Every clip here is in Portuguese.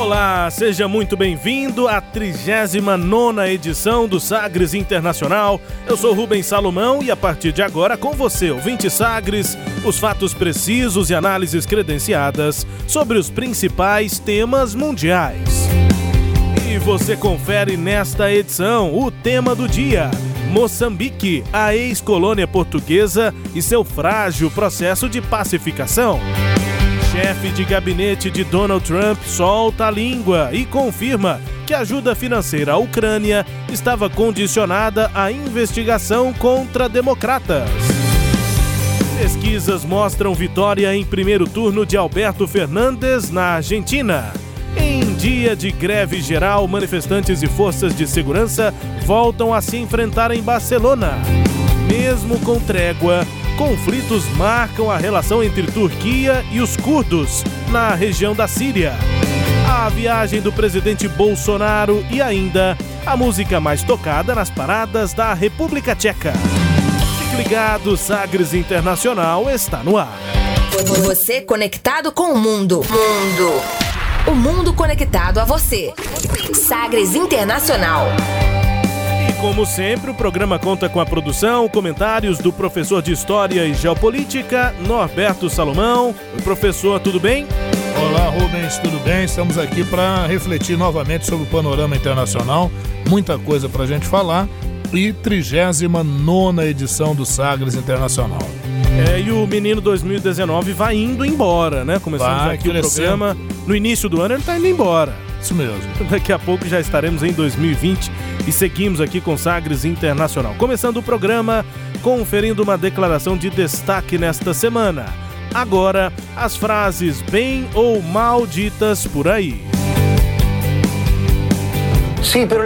Olá, seja muito bem-vindo à 39 edição do Sagres Internacional. Eu sou Rubens Salomão e a partir de agora, com você, ouvinte Sagres, os fatos precisos e análises credenciadas sobre os principais temas mundiais. E você confere nesta edição o tema do dia. Moçambique, a ex-colônia portuguesa e seu frágil processo de pacificação. Chefe de gabinete de Donald Trump solta a língua e confirma que a ajuda financeira à Ucrânia estava condicionada à investigação contra democratas. Pesquisas mostram vitória em primeiro turno de Alberto Fernandes na Argentina. Em dia de greve geral, manifestantes e forças de segurança voltam a se enfrentar em Barcelona. Mesmo com trégua, conflitos marcam a relação entre Turquia e os curdos na região da Síria. A viagem do presidente Bolsonaro e ainda a música mais tocada nas paradas da República Tcheca. Fique ligado, Sagres Internacional está no ar. Você conectado com o mundo. Mundo. O mundo conectado a você. Sagres Internacional. E como sempre, o programa conta com a produção, comentários do professor de História e Geopolítica, Norberto Salomão. Professor, tudo bem? Olá, Rubens, tudo bem? Estamos aqui para refletir novamente sobre o panorama internacional. Muita coisa para a gente falar. E 39 edição do Sagres Internacional. É, e o menino 2019 vai indo embora, né? Começamos Vai aqui o crescendo. programa. No início do ano ele tá indo embora. Isso mesmo. Daqui a pouco já estaremos em 2020 e seguimos aqui com Sagres Internacional. Começando o programa, conferindo uma declaração de destaque nesta semana. Agora, as frases bem ou mal ditas por aí. Sì, però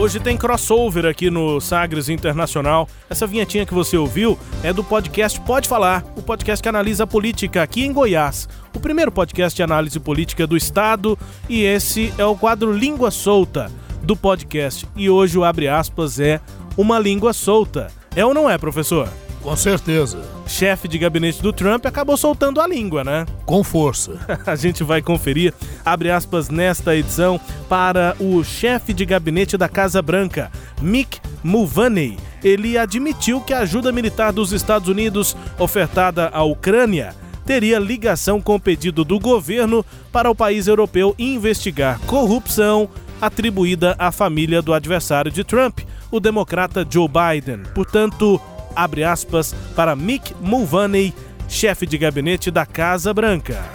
Hoje tem crossover aqui no Sagres Internacional. Essa vinhetinha que você ouviu é do podcast Pode Falar, o podcast que analisa a política aqui em Goiás. O primeiro podcast de análise política do estado e esse é o quadro Língua Solta do podcast. E hoje o abre aspas é uma língua solta. É ou não é, professor? Com certeza. Chefe de gabinete do Trump acabou soltando a língua, né? Com força. A gente vai conferir, abre aspas, nesta edição para o chefe de gabinete da Casa Branca, Mick Mulvaney. Ele admitiu que a ajuda militar dos Estados Unidos ofertada à Ucrânia teria ligação com o pedido do governo para o país europeu investigar corrupção atribuída à família do adversário de Trump, o democrata Joe Biden. Portanto, abre aspas para Mick Mulvaney, chefe de gabinete da Casa Branca.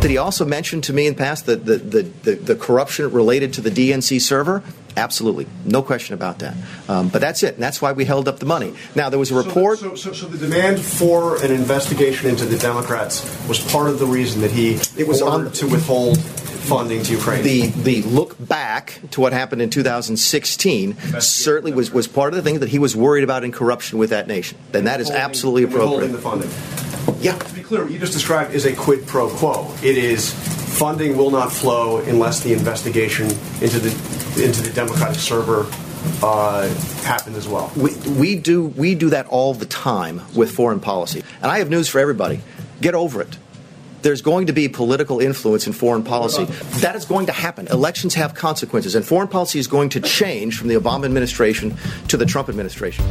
Did he also mentioned to me in the past that the, the, the, the corruption related to the DNC server? Absolutely. No question about that. Um, but that's it. And that's why we held up the money. Now, there was a report. So, so, so the demand for an investigation into the Democrats was part of the reason that he It was ordered on- to withhold funding to Ukraine. the the look back to what happened in 2016 certainly was, was part of the thing that he was worried about in corruption with that nation. And that is absolutely appropriate. the funding. Yeah. To be clear, what you just described is a quid pro quo. It is funding will not flow unless the investigation into the into the Democratic server uh, happened as well. We, we do we do that all the time with foreign policy. And I have news for everybody. Get over it. There's going to be political influence in foreign policy. That is going to happen. Elections have consequences, and foreign policy is going to change from the Obama administration to the Trump administration.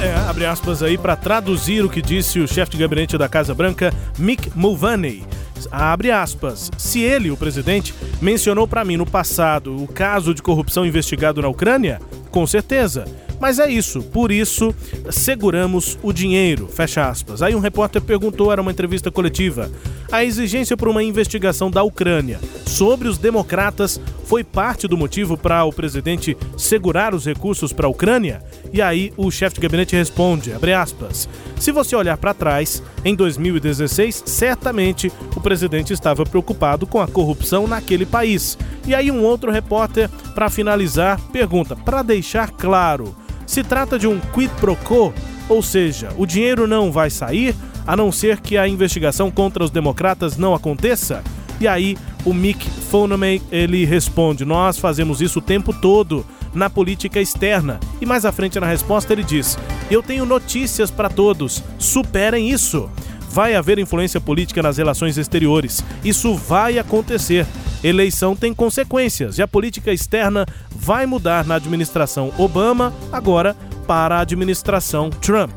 É, abre aspas aí para traduzir o que disse o chefe de gabinete da Casa Branca, Mick Mulvaney. Abre aspas. Se ele, o presidente, mencionou para mim no passado o caso de corrupção investigado na Ucrânia, com certeza. Mas é isso, por isso seguramos o dinheiro. Fecha aspas. Aí um repórter perguntou, era uma entrevista coletiva. A exigência por uma investigação da Ucrânia sobre os democratas foi parte do motivo para o presidente segurar os recursos para a Ucrânia? E aí o chefe de gabinete responde, aspas, se você olhar para trás, em 2016, certamente o presidente estava preocupado com a corrupção naquele país. E aí um outro repórter, para finalizar, pergunta, para deixar claro, se trata de um quid pro quo, ou seja, o dinheiro não vai sair, a não ser que a investigação contra os democratas não aconteça? E aí o Mick Fonomey ele responde: Nós fazemos isso o tempo todo na política externa. E mais à frente na resposta ele diz: Eu tenho notícias para todos, superem isso. Vai haver influência política nas relações exteriores. Isso vai acontecer. Eleição tem consequências e a política externa vai mudar na administração Obama, agora para a administração Trump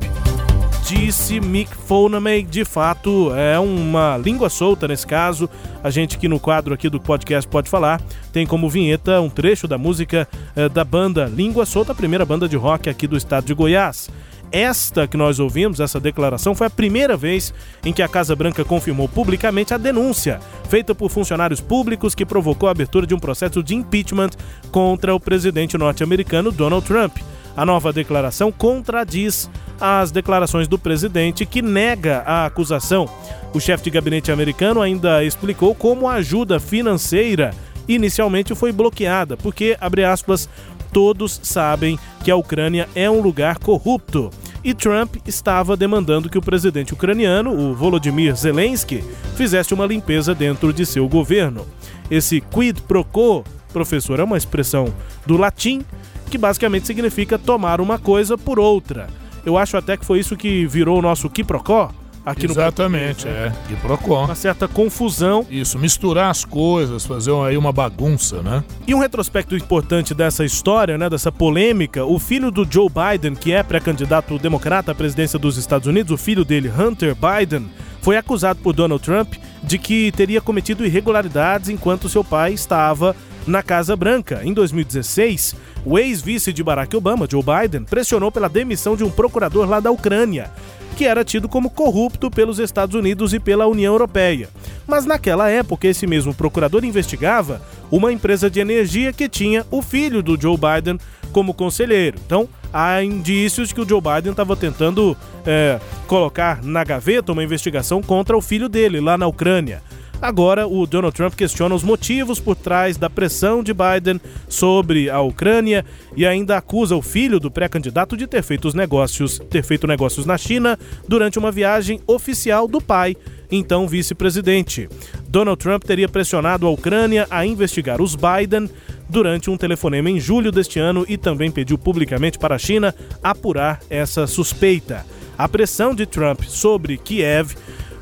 disse Mick Fonomey, de fato é uma língua solta nesse caso. A gente que no quadro aqui do podcast pode falar, tem como vinheta um trecho da música eh, da banda Língua Solta, a primeira banda de rock aqui do estado de Goiás. Esta que nós ouvimos, essa declaração, foi a primeira vez em que a Casa Branca confirmou publicamente a denúncia feita por funcionários públicos que provocou a abertura de um processo de impeachment contra o presidente norte-americano Donald Trump. A nova declaração contradiz as declarações do presidente que nega a acusação. O chefe de gabinete americano ainda explicou como a ajuda financeira inicialmente foi bloqueada, porque, abre aspas, todos sabem que a Ucrânia é um lugar corrupto. E Trump estava demandando que o presidente ucraniano, o Volodymyr Zelensky, fizesse uma limpeza dentro de seu governo. Esse quid pro quo, professor, é uma expressão do latim que basicamente significa tomar uma coisa por outra. Eu acho até que foi isso que virou o nosso quiprocó aqui Exatamente, no Exatamente, é. Quiprocó. Uma certa confusão. Isso, misturar as coisas, fazer aí uma bagunça, né? E um retrospecto importante dessa história, né, dessa polêmica, o filho do Joe Biden, que é pré-candidato democrata à presidência dos Estados Unidos, o filho dele, Hunter Biden, foi acusado por Donald Trump de que teria cometido irregularidades enquanto seu pai estava na Casa Branca. Em 2016, o ex-vice de Barack Obama, Joe Biden, pressionou pela demissão de um procurador lá da Ucrânia, que era tido como corrupto pelos Estados Unidos e pela União Europeia. Mas naquela época, esse mesmo procurador investigava uma empresa de energia que tinha o filho do Joe Biden como conselheiro. Então, há indícios que o Joe Biden estava tentando é, colocar na gaveta uma investigação contra o filho dele lá na Ucrânia. Agora, o Donald Trump questiona os motivos por trás da pressão de Biden sobre a Ucrânia e ainda acusa o filho do pré-candidato de ter feito os negócios, ter feito negócios na China durante uma viagem oficial do pai, então vice-presidente. Donald Trump teria pressionado a Ucrânia a investigar os Biden durante um telefonema em julho deste ano e também pediu publicamente para a China apurar essa suspeita. A pressão de Trump sobre Kiev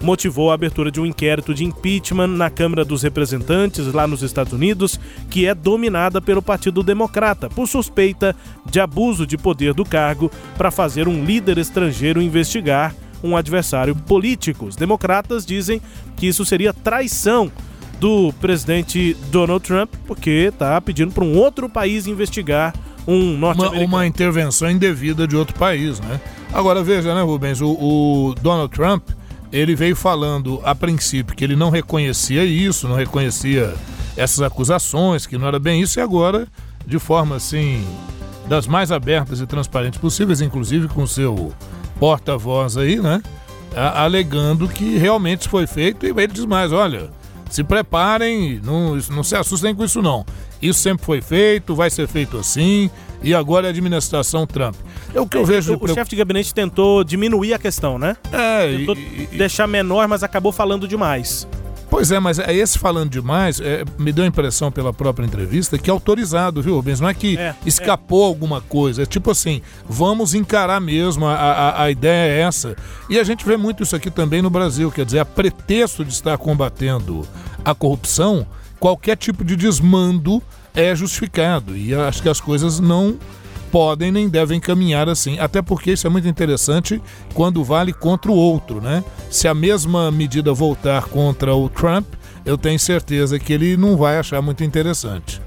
motivou a abertura de um inquérito de impeachment na Câmara dos Representantes, lá nos Estados Unidos, que é dominada pelo Partido Democrata, por suspeita de abuso de poder do cargo para fazer um líder estrangeiro investigar um adversário político. Os democratas dizem que isso seria traição do presidente Donald Trump, porque está pedindo para um outro país investigar um norte-americano. Uma, uma, intervenção indevida de outro país, né? Agora veja, né, Rubens, o, o Donald Trump ele veio falando a princípio que ele não reconhecia isso, não reconhecia essas acusações, que não era bem isso, e agora, de forma assim, das mais abertas e transparentes possíveis, inclusive com seu porta-voz aí, né? alegando que realmente foi feito, e ele diz mais: olha, se preparem, não, não se assustem com isso não. Isso sempre foi feito, vai ser feito assim, e agora é a administração Trump. É o que eu é, vejo. O, o chefe de gabinete tentou diminuir a questão, né? É. Tentou e, deixar menor, mas acabou falando demais. Pois é, mas é esse falando demais, é, me deu a impressão pela própria entrevista que é autorizado, viu, Rubens? Não é que é, escapou é. alguma coisa. É tipo assim, vamos encarar mesmo, a, a, a, ideia é essa. E a gente vê muito isso aqui também no Brasil, quer dizer, a pretexto de estar combatendo a corrupção, qualquer tipo de desmando é justificado. E acho que as coisas não podem nem devem caminhar assim. Até porque isso é muito interessante quando vale contra o outro, né? Se a mesma medida voltar contra o Trump, eu tenho certeza que ele não vai achar muito interessante.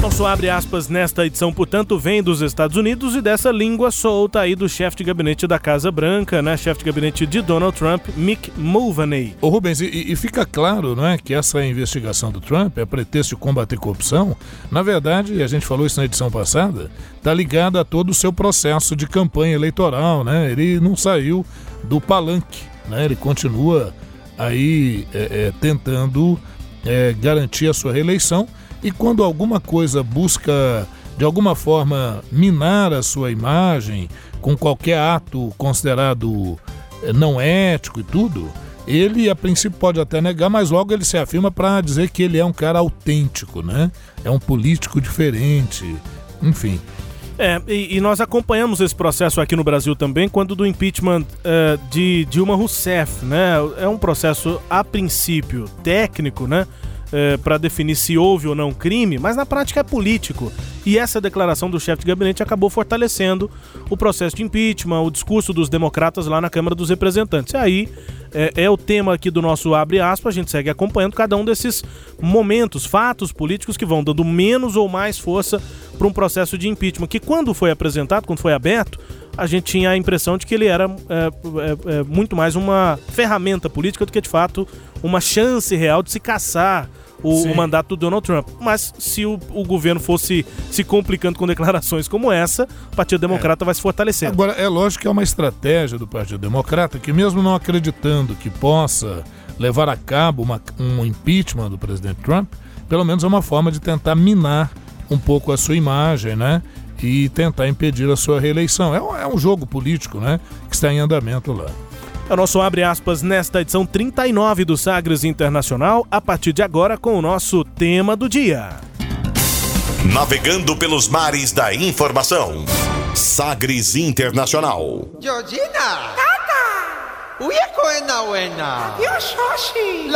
Nosso abre aspas nesta edição, portanto, vem dos Estados Unidos e dessa língua solta aí do chefe de gabinete da Casa Branca, né? Chefe de gabinete de Donald Trump, Mick Mulvaney. Ô Rubens, e, e, fica claro, não é, que essa investigação do Trump é pretexto de combater corrupção. Na verdade, a gente falou isso na edição passada, tá ligada a todo o seu processo de campanha eleitoral, né? Ele não saiu do palanque, né? Ele continua aí é, é, tentando é, garantir a sua reeleição e quando alguma coisa busca de alguma forma minar a sua imagem com qualquer ato considerado eh, não ético e tudo, ele a princípio pode até negar, mas logo ele se afirma para dizer que ele é um cara autêntico, né? É um político diferente, enfim. É, e, e nós acompanhamos esse processo aqui no Brasil também, quando do impeachment uh, de Dilma Rousseff, né? É um processo a princípio técnico, né? É, para definir se houve ou não crime, mas na prática é político. E essa declaração do chefe de gabinete acabou fortalecendo o processo de impeachment, o discurso dos democratas lá na Câmara dos Representantes. E aí é, é o tema aqui do nosso abre aspas, a gente segue acompanhando cada um desses momentos, fatos políticos que vão dando menos ou mais força para um processo de impeachment, que quando foi apresentado, quando foi aberto, a gente tinha a impressão de que ele era é, é, muito mais uma ferramenta política do que de fato uma chance real de se caçar o, o, mandato do Donald Trump. Mas se o, o, governo fosse se complicando com declarações como essa, o Partido Democrata é. vai se fortalecendo. Agora, é lógico que é uma estratégia do Partido Democrata que, mesmo não acreditando que possa levar a cabo uma, um impeachment do presidente Trump, pelo menos é uma forma de tentar minar um pouco a sua imagem, né? e tentar impedir a sua reeleição. É um, é um jogo político né, que está em andamento lá. É o nosso abre aspas nesta edição 39 do Sagres Internacional, a partir de agora com o nosso tema do dia. Navegando pelos mares da informação. Sagres Internacional. Georgina! Tata! Uia coena buena! Adiós, Xoxi!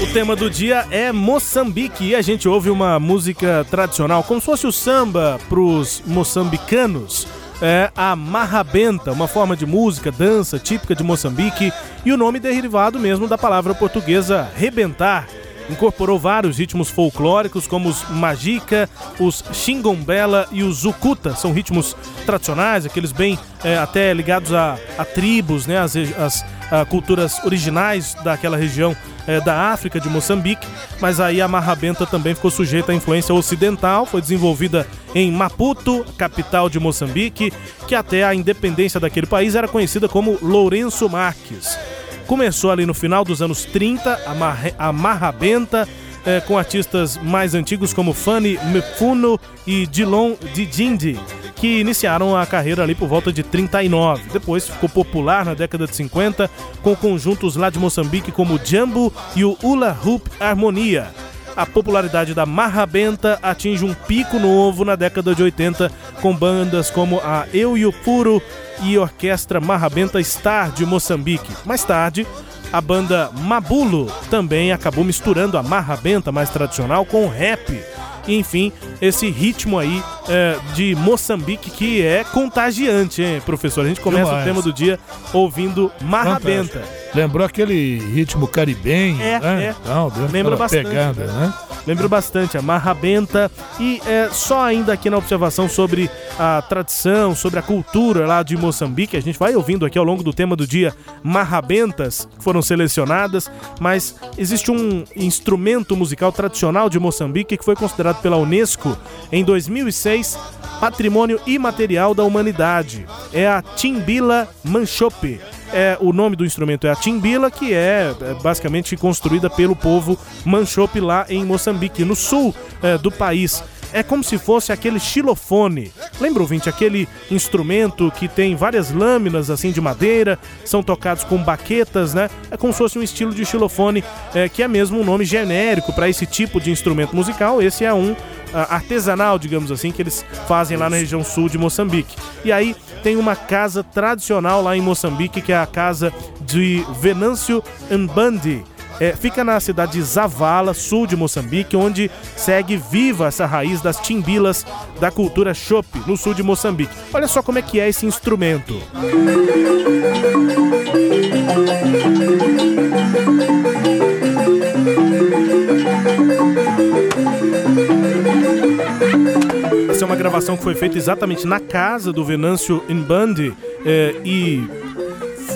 O tema do dia é Moçambique e a gente ouve uma música tradicional, como se fosse o samba para os moçambicanos é a marrabenta, uma forma de música, dança típica de Moçambique e o nome derivado mesmo da palavra portuguesa rebentar. Incorporou vários ritmos folclóricos como os magica, os xingombela e os zucuta. São ritmos tradicionais, aqueles bem é, até ligados a, a tribos, né, as, as a, culturas originais daquela região é, da África, de Moçambique, mas aí a marrabenta também ficou sujeita à influência ocidental, foi desenvolvida em Maputo, capital de Moçambique, que até a independência daquele país era conhecida como Lourenço Marques. Começou ali no final dos anos 30, a, mar marrabenta, é, com artistas mais antigos como Fanny Mfuno e Dilon Dijindi que iniciaram a carreira ali por volta de 39. Depois ficou popular na década de 50 com conjuntos lá de Moçambique como o Jambo e o Ula Hoop Harmonia. A popularidade da Marrabenta atinge um pico novo na década de 80 com bandas como a Eu e o Puro e Orquestra Marrabenta Star de Moçambique. Mais tarde, a banda Mabulo também acabou misturando a marrabenta mais tradicional com o rap e enfim, esse ritmo aí é, de Moçambique que é contagiante, hein, professor? A gente começa Demais. o tema do dia ouvindo Marrabenta. Lembrou aquele ritmo caribenho, é, né? É. Não, Lembra bastante. Pegada, né? Lembro bastante a marrabenta e é, só ainda aqui na observação sobre a tradição, sobre a cultura lá de Moçambique, a gente vai ouvindo aqui ao longo do tema do dia marrabentas que foram selecionadas, mas existe um instrumento musical tradicional de Moçambique que foi considerado pela Unesco em 2006 Patrimônio Imaterial da Humanidade. É a Timbila Manchope é, o nome do instrumento é a timbila, que é, é basicamente construída pelo povo Manchope lá em Moçambique, no sul é, do país. É como se fosse aquele xilofone. Lembra, ouvinte, aquele instrumento que tem várias lâminas assim de madeira, são tocados com baquetas, né? É como se fosse um estilo de xilofone, é, que é mesmo um nome genérico para esse tipo de instrumento musical. Esse é um artesanal, digamos assim, que eles fazem lá na região sul de Moçambique. E aí tem uma casa tradicional lá em Moçambique, que é a casa de Venâncio Mbandi é, fica na cidade de Zavala, sul de Moçambique, onde segue viva essa raiz das timbilas da cultura chope, no sul de Moçambique. Olha só como é que é esse instrumento. Essa é uma gravação que foi feita exatamente na casa do Venâncio Nbandi é, e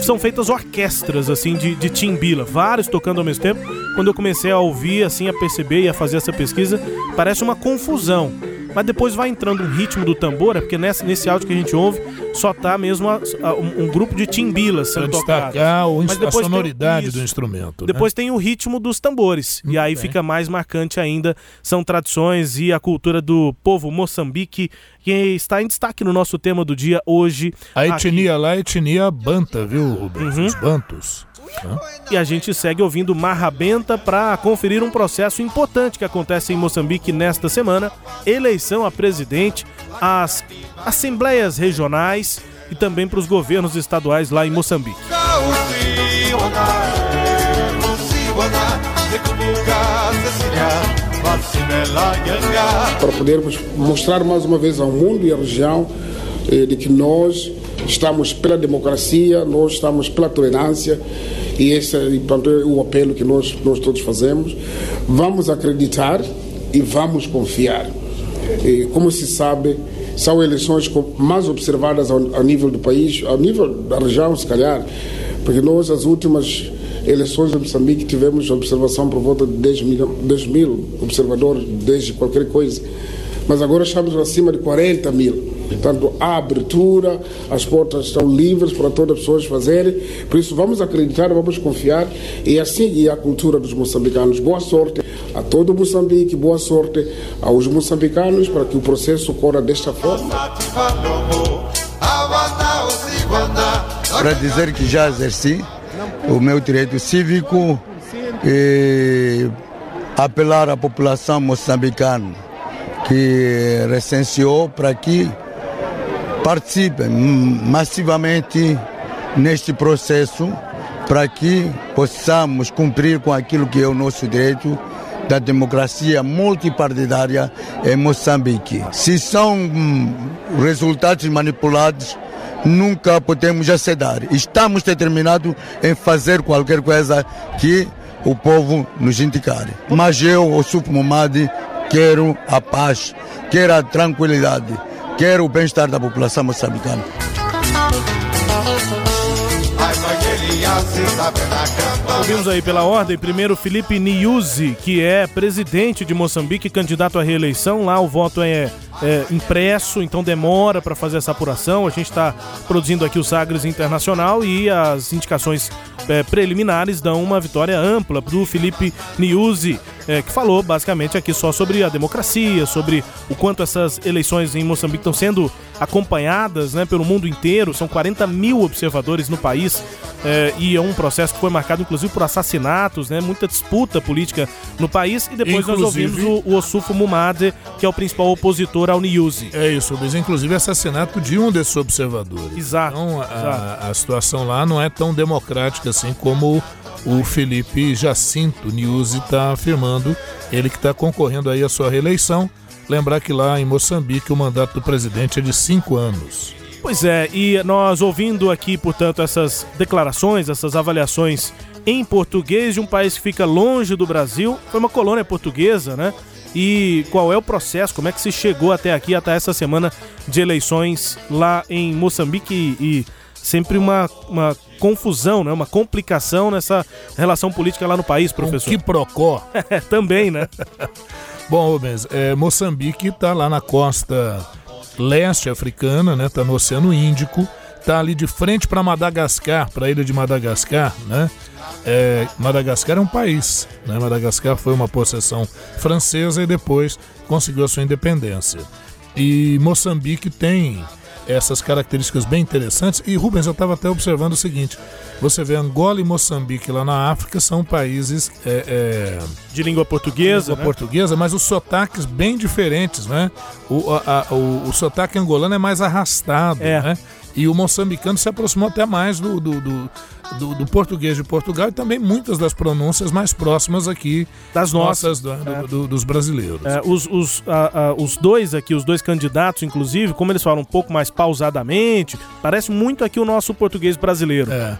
são feitas orquestras, assim, de, de timbila, vários tocando ao mesmo tempo. Quando eu comecei a ouvir, assim, a perceber e a fazer essa pesquisa, parece uma confusão mas depois vai entrando um ritmo do tambor, é porque nesse, nesse áudio que a gente ouve, só tá mesmo a, a, um, um, grupo de timbilas sendo tocado. Mas a sonoridade do instrumento. Né? Depois tem o ritmo dos tambores. Muito e aí bem. fica mais marcante ainda. São tradições e a cultura do povo Moçambique, que está em destaque no nosso tema do dia hoje. A etnia aqui. lá é etnia banta, viu, Rubens? Uhum. Os bantos. E a gente segue ouvindo Marra Benta para conferir um processo importante que acontece em Moçambique nesta semana: eleição a presidente, as assembleias regionais e também para os governos estaduais lá em Moçambique. Para podermos mostrar mais uma vez ao mundo e à região eh, de que nós estamos pela democracia, nós estamos pela tolerância e esse é o apelo que nós, nós todos fazemos. Vamos acreditar e vamos confiar. E, como se sabe, são eleições mais observadas ao, nível do país, ao nível da região, se calhar, porque nós, as últimas eleições em Moçambique, tivemos observação por volta de 10 mil, 10 mil observadores, desde qualquer coisa. Mas agora estamos acima de 40 mil. Portanto, há abertura, as portas estão livres para todas as pessoas fazerem. Por isso, vamos acreditar, vamos confiar e assim guiar a cultura dos moçambicanos. Boa sorte a todo Moçambique, boa sorte aos moçambicanos para que o processo corra desta forma. Para dizer que já exerci o meu direito cívico e apelar à população moçambicana que recenseou para que participem massivamente neste processo para que possamos cumprir com aquilo que é o nosso direito da democracia multipartidária em Moçambique. Se são hum, resultados manipulados, nunca podemos aceitar. Estamos determinados em fazer qualquer coisa que o povo nos indicar. Mas eu, o Suf Momadi, quero a paz, quero a tranquilidade quero o bem-estar da população moçambicana. Ouvimos aí pela ordem, primeiro Felipe Niuzi, que é presidente de Moçambique, candidato à reeleição. Lá o voto é, é impresso, então demora para fazer essa apuração. A gente está produzindo aqui o Sagres Internacional e as indicações é, preliminares dão uma vitória ampla do Felipe Niuzi é, que falou basicamente aqui só sobre a democracia, sobre o quanto essas eleições em Moçambique estão sendo acompanhadas né, pelo mundo inteiro. São 40 mil observadores no país é, e é um processo que foi marcado inclusive por assassinatos, né, muita disputa política no país. E depois inclusive, nós ouvimos o, o Osufo Mumade, que é o principal opositor ao Niuzi. É isso, mas inclusive assassinato de um desses observadores. Exato. Então a, exato. a situação lá não é tão democrática assim como o Felipe Jacinto Niuzi está afirmando, ele que está concorrendo aí à sua reeleição. Lembrar que lá em Moçambique o mandato do presidente é de cinco anos. Pois é, e nós ouvindo aqui, portanto, essas declarações, essas avaliações em português de um país que fica longe do Brasil, foi uma colônia portuguesa, né? E qual é o processo, como é que se chegou até aqui, até essa semana de eleições lá em Moçambique e sempre uma, uma confusão, né? uma complicação nessa relação política lá no país, professor. Um que procó. Também, né? Bom, Rubens, é, Moçambique está lá na costa leste africana, né? Tá no Oceano Índico, tá ali de frente para Madagascar, para a ilha de Madagascar, né? é, Madagascar é um país. Né? Madagascar foi uma possessão francesa e depois conseguiu a sua independência. E Moçambique tem essas características bem interessantes. E Rubens, eu estava até observando o seguinte: você vê Angola e Moçambique lá na África são países é, é, de língua portuguesa, língua né? portuguesa, mas os sotaques bem diferentes, né? O, a, a, o, o sotaque angolano é mais arrastado, É. né? E o moçambicano se aproximou até mais do, do, do, do- do português de Portugal e também muitas das pronúncias mais próximas aqui Das nossas. do- do- É. do- dos brasileiros. É, os, os, a- a- os dois aqui, os dois candidatos, inclusive, como eles falam um pouco mais pausadamente, parece muito aqui o nosso português brasileiro. É,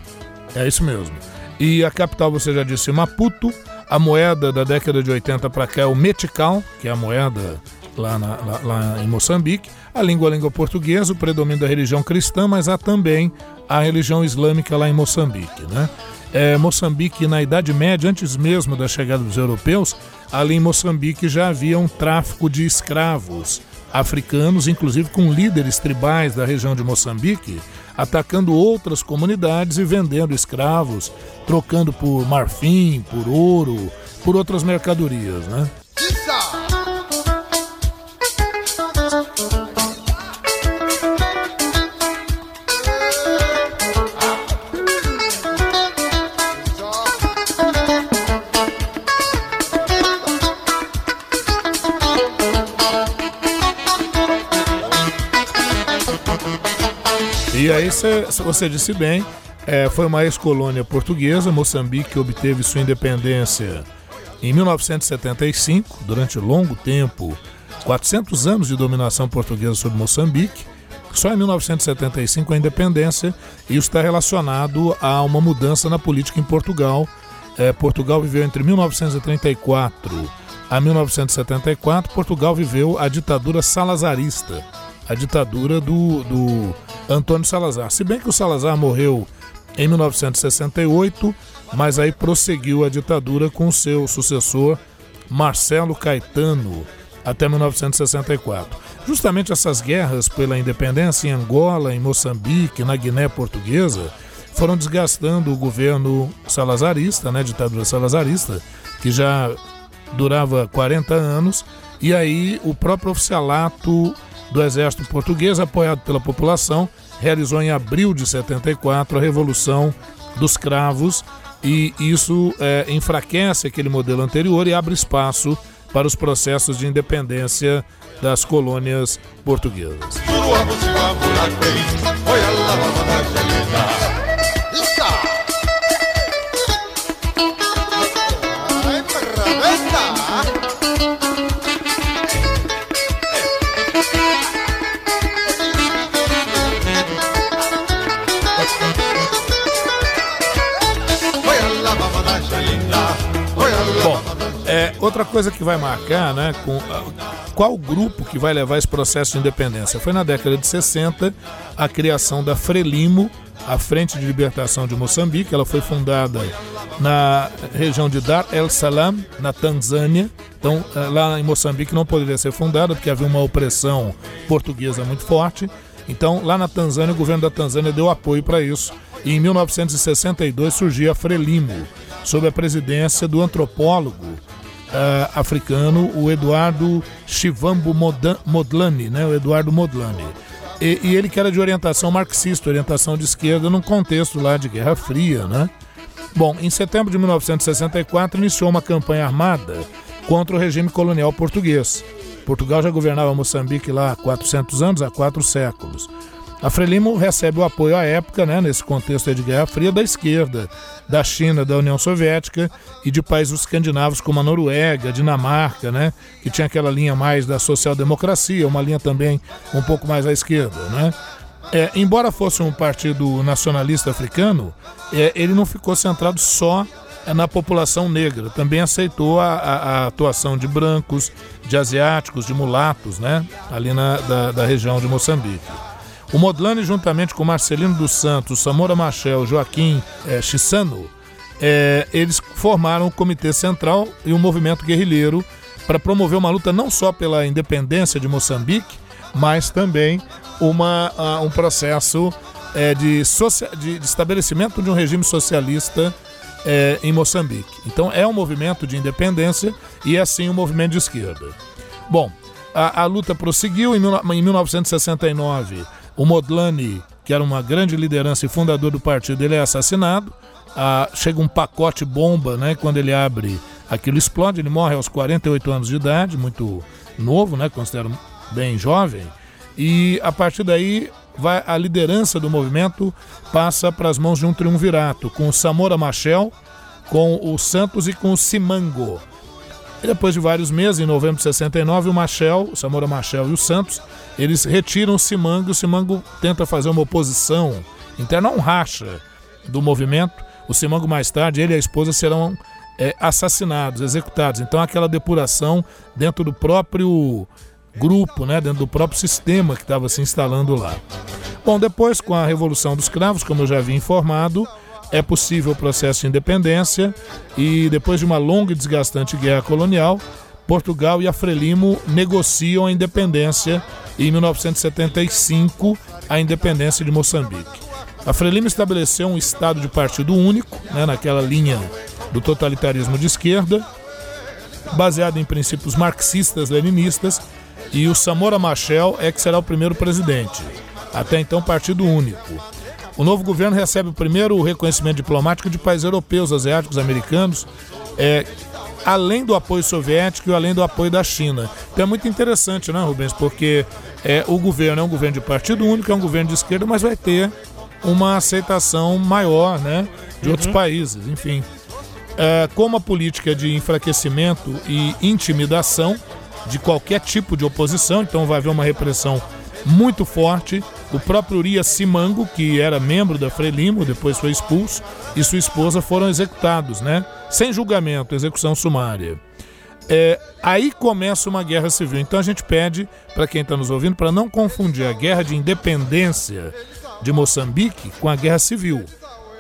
é isso mesmo. E a capital, você já disse, Maputo. A moeda da década de 80 para cá é o metical, que é a moeda lá, na- lá- lá em Moçambique. A língua é a língua portuguesa, o predomínio da religião cristã, mas há também a religião islâmica lá em Moçambique. Né? É, Moçambique, na Idade Média, antes mesmo da chegada dos europeus, ali em Moçambique já havia um tráfico de escravos africanos, inclusive com líderes tribais da região de Moçambique, atacando outras comunidades e vendendo escravos, trocando por marfim, por ouro, por outras mercadorias, né? E aí cê- cê- você disse bem, é, foi uma ex-colônia portuguesa, Moçambique obteve sua independência em 1975, durante longo tempo, 400 anos de dominação portuguesa sobre Moçambique. Só em 1975 a independência, e isso está relacionado a uma mudança na política em Portugal. É, Portugal viveu entre 1934 a 1974, Portugal viveu a ditadura salazarista, a ditadura do, do Antônio Salazar. Se bem que o Salazar morreu em 1968, mas aí prosseguiu a ditadura com seu sucessor Marcelo Caetano até 1964. Justamente essas guerras pela independência em Angola, em Moçambique, na Guiné Portuguesa, foram desgastando o governo salazarista, né, ditadura salazarista, que já durava 40 anos, e aí o próprio oficialato do exército português, apoiado pela população, realizou em abril de 74 a Revolução dos Cravos, e isso é, enfraquece aquele modelo anterior e abre espaço para os processos de independência das colônias portuguesas. É, outra coisa que vai marcar, né, com qual grupo que vai levar esse processo de independência? Foi na década de 60 a criação da Frelimo, a Frente de Libertação de Moçambique. Ela foi fundada na região de Dar el Salam, na Tanzânia. Então, eh, lá em Moçambique não poderia ser fundada porque havia uma opressão portuguesa muito forte. Então, lá na Tanzânia, o governo da Tanzânia deu apoio para isso. E em 1962 surgia a Frelimo, sob a presidência do antropólogo ah, africano, o Eduardo Chivambo Modlani, né? O Eduardo Modlani. E, e ele que era de orientação marxista, orientação de esquerda, num contexto lá de Guerra Fria, né? Bom, em setembro de 1964 iniciou uma campanha armada contra o regime colonial português. Portugal já governava Moçambique lá há 400 anos, há quatro séculos. A Frelimo recebe o apoio à época, né, nesse contexto de Guerra Fria, da esquerda, da China, da União Soviética e de países escandinavos como a Noruega, a Dinamarca, né, que tinha aquela linha mais da social-democracia, uma linha também um pouco mais à esquerda. Né. É, embora fosse um partido nacionalista africano, é, ele não ficou centrado só na população negra, também aceitou a, a- a atuação de brancos, de asiáticos, de mulatos, né, ali na, da, da região de Moçambique. O Modlani, juntamente com Marcelino dos Santos, Samora Machel, Joaquim eh, Chissano, eh, eles formaram o Comitê Central e um movimento guerrilheiro para promover uma luta não só pela independência de Moçambique, mas também uma, um processo eh, de, de- de estabelecimento de um regime socialista é, em Moçambique. Então é um movimento de independência e é sim um movimento de esquerda. Bom, a, a luta prosseguiu em, em 1969. O Modlani, que era uma grande liderança e fundador do partido, ele é assassinado. Ah, chega um pacote bomba, né? Quando ele abre, aquilo explode. Ele morre aos 48 anos de idade, muito novo, né? Considero bem jovem. E a partir daí, vai, a liderança do movimento passa para as mãos de um triunvirato, com o Samora Machel, com o Santos e com o Simango. E depois de vários meses, em novembro de 69, o Machel, o Samora Machel e o Santos, eles retiram o Simango e o Simango tenta fazer uma oposição interna, um racha do movimento. O Simango, mais tarde, ele e a esposa serão é, assassinados, executados. Então, aquela depuração dentro do próprio grupo, né, dentro do próprio sistema que estava se instalando lá. Bom, depois, com a Revolução dos Cravos, como eu já havia informado, é possível o processo de independência e depois de uma longa e desgastante guerra colonial, Portugal e a Frelimo negociam a independência e em 1975 a independência de Moçambique. A Frelimo estabeleceu um estado de partido único, né, naquela linha do totalitarismo de esquerda, baseado em princípios marxistas-leninistas, e o Samora Machel é que será o primeiro presidente. Até então, partido único. O novo governo recebe o primeiro reconhecimento diplomático de países europeus, asiáticos, americanos, é, além do apoio soviético e além do apoio da China. Então é muito interessante, né, Rubens? Porque é, o governo é um governo de partido único, é um governo de esquerda, mas vai ter uma aceitação maior né, de outros países, enfim. É, como a política de enfraquecimento e intimidação de qualquer tipo de oposição, então vai haver uma repressão muito forte. O próprio Urias Simango, que era membro da Frelimo, depois foi expulso, e sua esposa foram executados, né? Sem julgamento, execução sumária. É, aí começa uma guerra civil. Então a gente pede para quem está nos ouvindo para não confundir a guerra de independência de Moçambique com a guerra civil.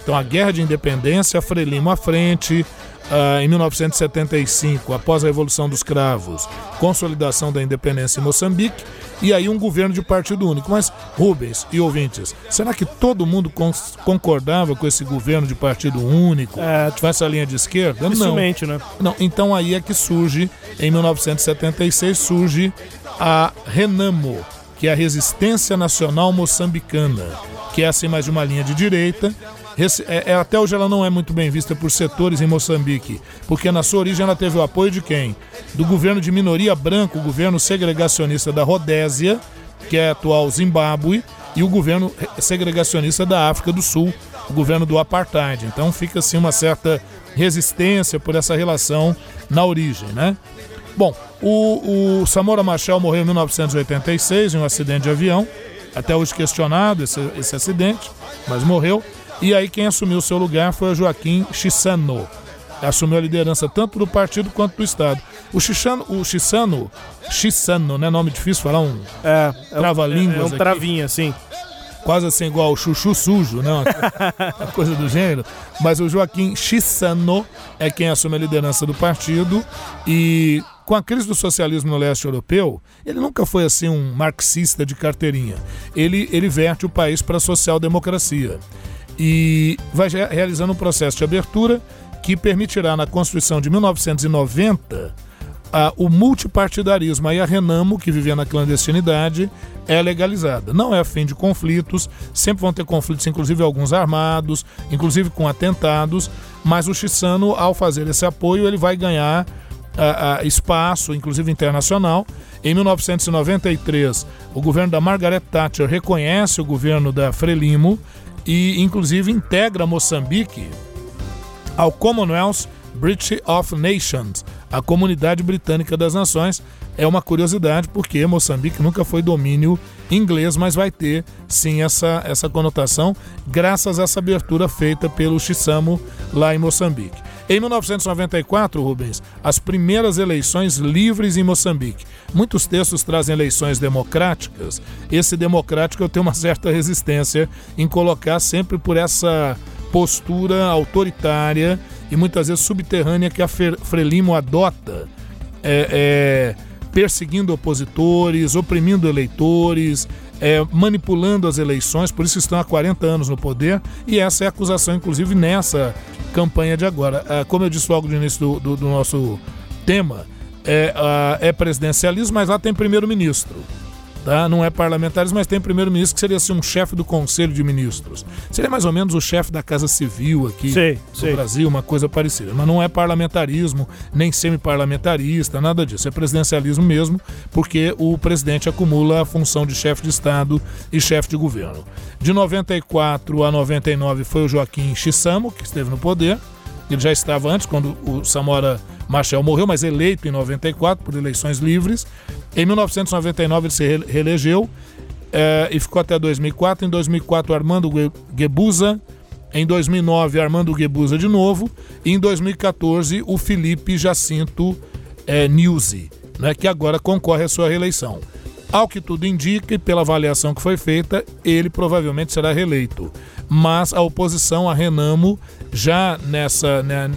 Então a guerra de independência, a Frelimo à frente, ah, em 1975, após a Revolução dos Cravos, consolidação da independência em Moçambique, e aí um governo de partido único. Mas, Rubens e ouvintes, será que todo mundo concordava com esse governo de partido único, com essa linha de esquerda? Não. Né? Não, então aí é que surge, em 1976, surge a Renamo, que é a Resistência Nacional Moçambicana, que é assim mais de uma linha de direita. É- é- até hoje ela não é muito bem vista por setores em Moçambique, porque na sua origem ela teve o apoio de quem? Do governo de minoria branca, o governo segregacionista da Rodésia, que é atual Zimbábue, e o governo segregacionista da África do Sul, o governo do apartheid. Então fica assim uma certa resistência por essa relação na origem, né? Bom, o, o Samora Machel morreu em 1986 em um acidente de avião, até hoje questionado esse, esse acidente, mas morreu. E aí quem assumiu o seu lugar foi o Joaquim Chissano. Assumiu a liderança tanto do partido quanto do Estado. O Chissano, o Chissano, Chissano, né? Nome difícil falar um É, é um- trava-línguas é um aqui. travinha, assim. Quase assim igual o chuchu sujo, né? Uma coisa do gênero. Mas o Joaquim Chissano é quem assume a liderança do partido e com a crise do socialismo no leste europeu, ele nunca foi assim um marxista de carteirinha. Ele, ele verte o país para a social-democracia e vai re- realizando um processo de abertura que permitirá na Constituição de 1990 ah, o multipartidarismo. Aí a Renamo, que vivia na clandestinidade, é legalizada. Não é a fim de conflitos, sempre vão ter conflitos, inclusive alguns armados, inclusive com atentados, mas o Chissano, ao fazer esse apoio, ele vai ganhar ah, ah, espaço, inclusive internacional. Em 1993, o governo da Margaret Thatcher reconhece o governo da Frelimo e, inclusive, integra Moçambique ao Commonwealth British of Nations, a Comunidade Britânica das Nações. É uma curiosidade porque Moçambique nunca foi domínio inglês, mas vai ter sim essa, essa conotação graças a essa abertura feita pelo Chissamo lá em Moçambique. Em 1994, Rubens, as primeiras eleições livres em Moçambique. Muitos textos trazem eleições democráticas. Esse democrático eu tenho uma certa resistência em colocar sempre por essa postura autoritária e muitas vezes subterrânea que a Frelimo adota, é, é, perseguindo opositores, oprimindo eleitores, é, manipulando as eleições, por isso estão há 40 anos no poder, e essa é a acusação, inclusive, nessa campanha de agora. Ah, como eu disse logo no início do, do, do nosso tema, é, ah, é presidencialismo, mas lá tem primeiro-ministro. Tá? Não é parlamentarismo, mas tem primeiro-ministro que seria assim, um chefe do Conselho de Ministros. Seria mais ou menos o chefe da Casa Civil aqui do sei. Brasil, uma coisa parecida. Mas não é parlamentarismo, nem semi-parlamentarista, nada disso. É presidencialismo mesmo, porque o presidente acumula a função de chefe de Estado e chefe de governo. De 94 a 99 foi o Joaquim Chissamo, que esteve no poder. Ele já estava antes, quando o Samora Machel morreu, mas eleito em 94 por eleições livres. Em 1999 ele se re- reelegeu eh, e ficou até 2004. Em 2004 Armando Guebuza. Em 2009 Armando Guebuza de novo. E em 2014 o Felipe Jacinto eh, Nuzzi, né, que agora concorre à sua reeleição. Ao que tudo indica, e pela avaliação que foi feita, ele provavelmente será reeleito. Mas a oposição, a Renamo, já nessa, né,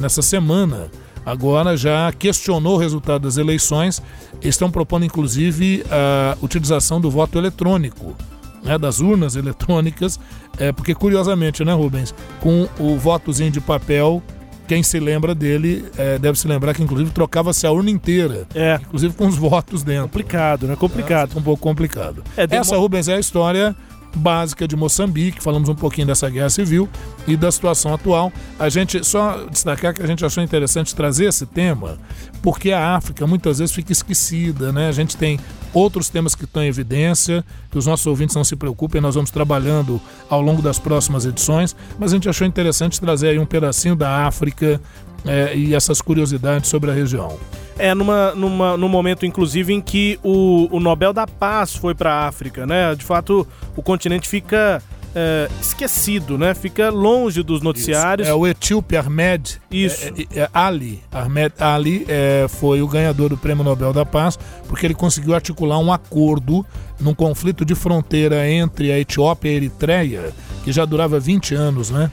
nessa semana, agora já questionou o resultado das eleições. Estão propondo, inclusive, a utilização do voto eletrônico, né, das urnas eletrônicas, é, porque curiosamente, né, Rubens, com o votozinho de papel, quem se lembra dele é, deve se lembrar que, inclusive, trocava-se a urna inteira. É. Inclusive com os votos dentro. Complicado, né? Complicado. um pouco complicado. É, Essa, Rubens, é a história básica de Moçambique. Falamos um pouquinho dessa guerra civil e da situação atual. A gente só destacar que a gente achou interessante trazer esse tema, porque a África muitas vezes fica esquecida, né? A gente tem outros temas que estão em evidência, que os nossos ouvintes não se preocupem, nós vamos trabalhando ao longo das próximas edições, mas a gente achou interessante trazer aí um pedacinho da África eh, e essas curiosidades sobre a região. É, numa, numa, num momento, inclusive, em que o, o Nobel da Paz foi para a África, né? De fato, o continente fica é, esquecido, né? Fica longe dos noticiários. É o etíope Ahmed Isso. é, é, Ali. Ahmed Ali é, foi o ganhador do Prêmio Nobel da Paz porque ele conseguiu articular um acordo num conflito de fronteira entre a Etiópia e a Eritreia que já durava 20 anos, né?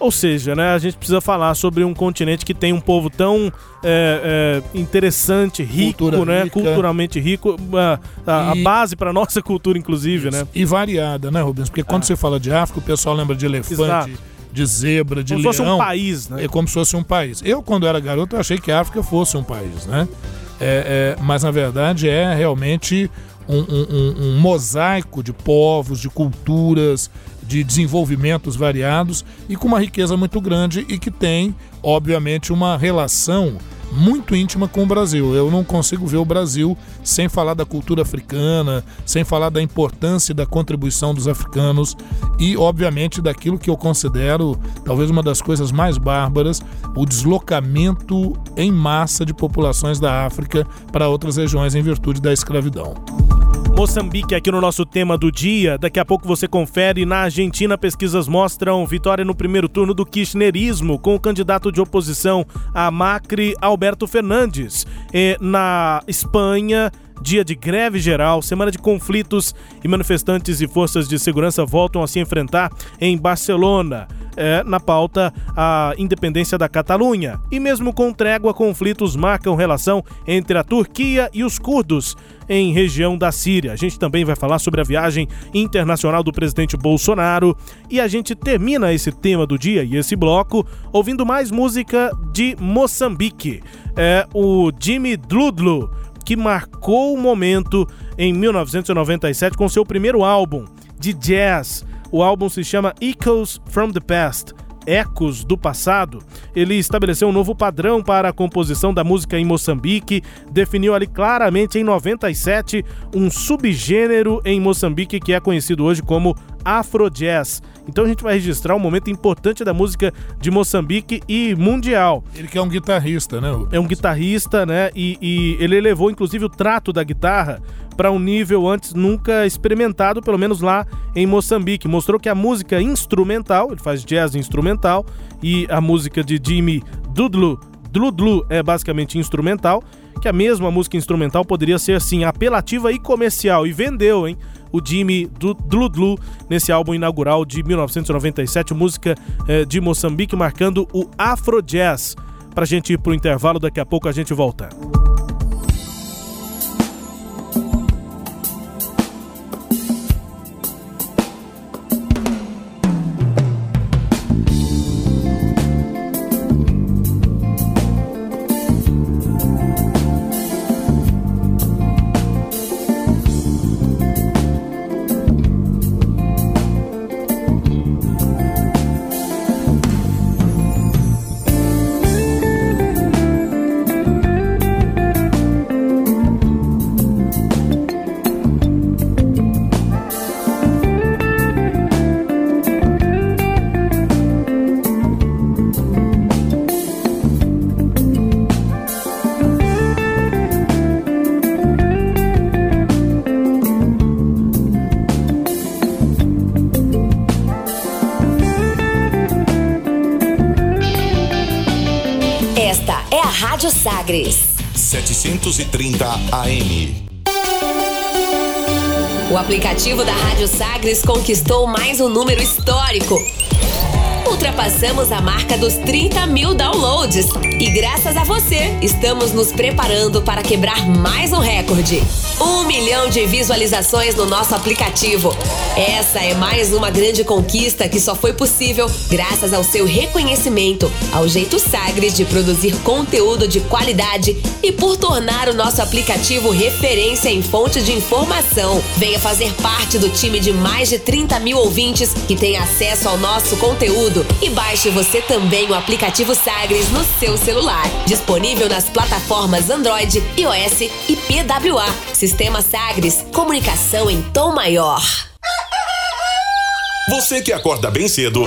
Ou seja, né, a gente precisa falar sobre um continente que tem um povo tão é, é, interessante, rico, Cultura né? rica. Culturalmente rico, a, a- a E- base para nossa cultura, inclusive, né? E variada, né, Rubens? Porque quando Ah. você fala de África, o pessoal lembra de elefante, Exato. de zebra, de Como se leão. fosse um país, né? É como se fosse um país. Eu, quando era garoto, achei que a África fosse um país, né? É, é, mas, na verdade, é realmente um, um- um- um mosaico de povos, de culturas, de desenvolvimentos variados e com uma riqueza muito grande e que tem, obviamente, uma relação muito íntima com o Brasil. Eu não consigo ver o Brasil sem falar da cultura africana, sem falar da importância da contribuição dos africanos e, obviamente, daquilo que eu considero talvez uma das coisas mais bárbaras, o deslocamento em massa de populações da África para outras regiões em virtude da escravidão. Moçambique aqui no nosso tema do dia. Daqui a pouco você confere. Na Argentina, pesquisas mostram vitória no primeiro turno do kirchnerismo com o candidato de oposição a Macri, Alberto Fernandes. E na Espanha, dia de greve geral, semana de conflitos e manifestantes e forças de segurança voltam a se enfrentar em Barcelona. É, na pauta, a independência da Catalunha. E mesmo com trégua, conflitos marcam relação entre a Turquia e os curdos em região da Síria. A gente também vai falar sobre a viagem internacional do presidente Bolsonaro e a gente termina esse tema do dia e esse bloco ouvindo mais música de Moçambique. É o Jimmy Dludlu, que marcou o momento em 1997 com seu primeiro álbum de jazz. O álbum se chama Echoes from the Past. Ecos do passado, ele estabeleceu um novo padrão para a composição da música em Moçambique, definiu ali claramente em 97 um subgênero em Moçambique que é conhecido hoje como Afrojazz. Então a gente vai registrar um momento importante da música de Moçambique e mundial. Ele que é um guitarrista, né? É um guitarrista, né? E, e ele elevou inclusive o trato da guitarra para um nível antes nunca experimentado, pelo menos lá em Moçambique. Mostrou que a música instrumental, ele faz jazz instrumental, e a música de Jimmy Dudlu, Dludlu é basicamente instrumental, que a mesma música instrumental poderia ser assim apelativa e comercial e vendeu, hein? O Jimmy Dludlu nesse álbum inaugural de 1997, música eh, de Moçambique marcando o Afrojazz. Pra gente ir pro intervalo, daqui a pouco a gente volta. Rádio Sagres. 730 AM. O aplicativo da Rádio Sagres conquistou mais um número histórico. Ultrapassamos a marca dos 30 mil downloads. E graças a você, estamos nos preparando para quebrar mais um recorde. Um milhão de visualizações no nosso aplicativo. Essa é mais uma grande conquista que só foi possível graças ao seu reconhecimento, ao jeito Sagres de produzir conteúdo de qualidade e por tornar o nosso aplicativo referência em fonte de informação. Venha fazer parte do time de mais de 30 mil ouvintes que tem acesso ao nosso conteúdo e baixe você também o aplicativo Sagres no seu celular. Disponível nas plataformas Android, iOS e PWA. Sistema Sagres, comunicação em tom maior. Você que acorda bem cedo,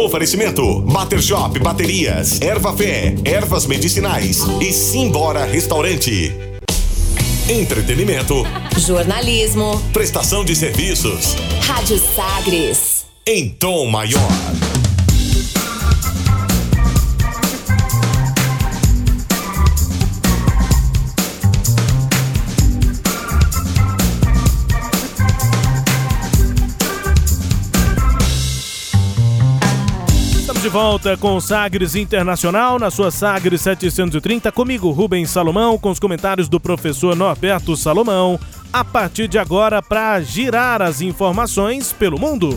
Oferecimento: Bater Shop Baterias, Erva Fé, Ervas Medicinais e Simbora Restaurante. Entretenimento, Jornalismo, prestação de serviços Rádio Sagres. em tom maior. Volta com o Sagres Internacional, na sua Sagres 730, comigo Rubens Salomão, com os comentários do professor Norberto Salomão, a partir de agora para girar as informações pelo mundo.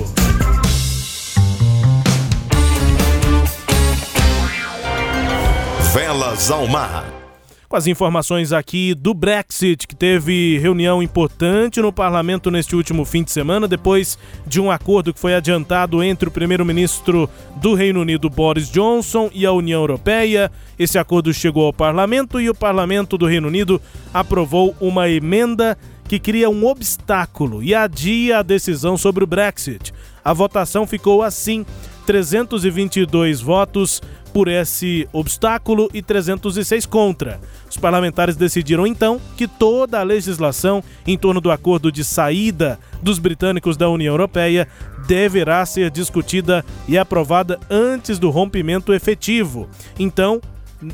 Velas ao mar. Com as informações aqui do Brexit, que teve reunião importante no parlamento neste último fim de semana, depois de um acordo que foi adiantado entre o primeiro-ministro do Reino Unido, Boris Johnson, e a União Europeia. Esse acordo chegou ao parlamento e o parlamento do Reino Unido aprovou uma emenda que cria um obstáculo e adia a decisão sobre o Brexit. A votação ficou assim: 322 votos por esse obstáculo e 306 contra. Os parlamentares decidiram então que toda a legislação em torno do acordo de saída dos britânicos da União Europeia deverá ser discutida e aprovada antes do rompimento efetivo. Então,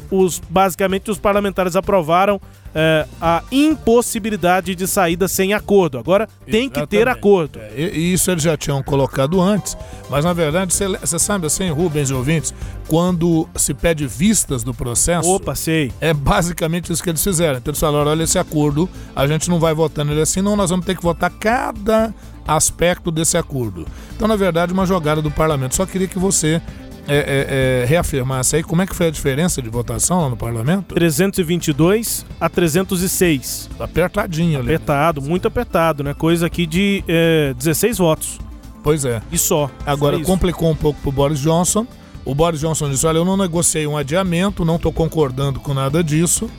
os, basicamente os parlamentares aprovaram eh, a impossibilidade de saída sem acordo. Agora tem que ter acordo. É, e isso eles já tinham colocado antes, mas na verdade, você sabe assim, Rubens e ouvintes, quando se pede vistas do processo. Opa, sei. É basicamente isso que eles fizeram. Então eles falaram: olha, esse acordo, a gente não vai votar nele assim, não, nós vamos ter que votar cada aspecto desse acordo. Então, na verdade, uma jogada do parlamento. Só queria que você é, é, é, reafirmasse aí como é que foi a diferença de votação lá no parlamento. 322 a 306. Apertadinho ali. Apertado, muito apertado, né? Coisa aqui de eh, 16 votos. Pois é. E só. Agora complicou um pouco pro Boris Johnson. O Boris Johnson disse: Olha, eu não negociei um adiamento, não estou concordando com nada disso.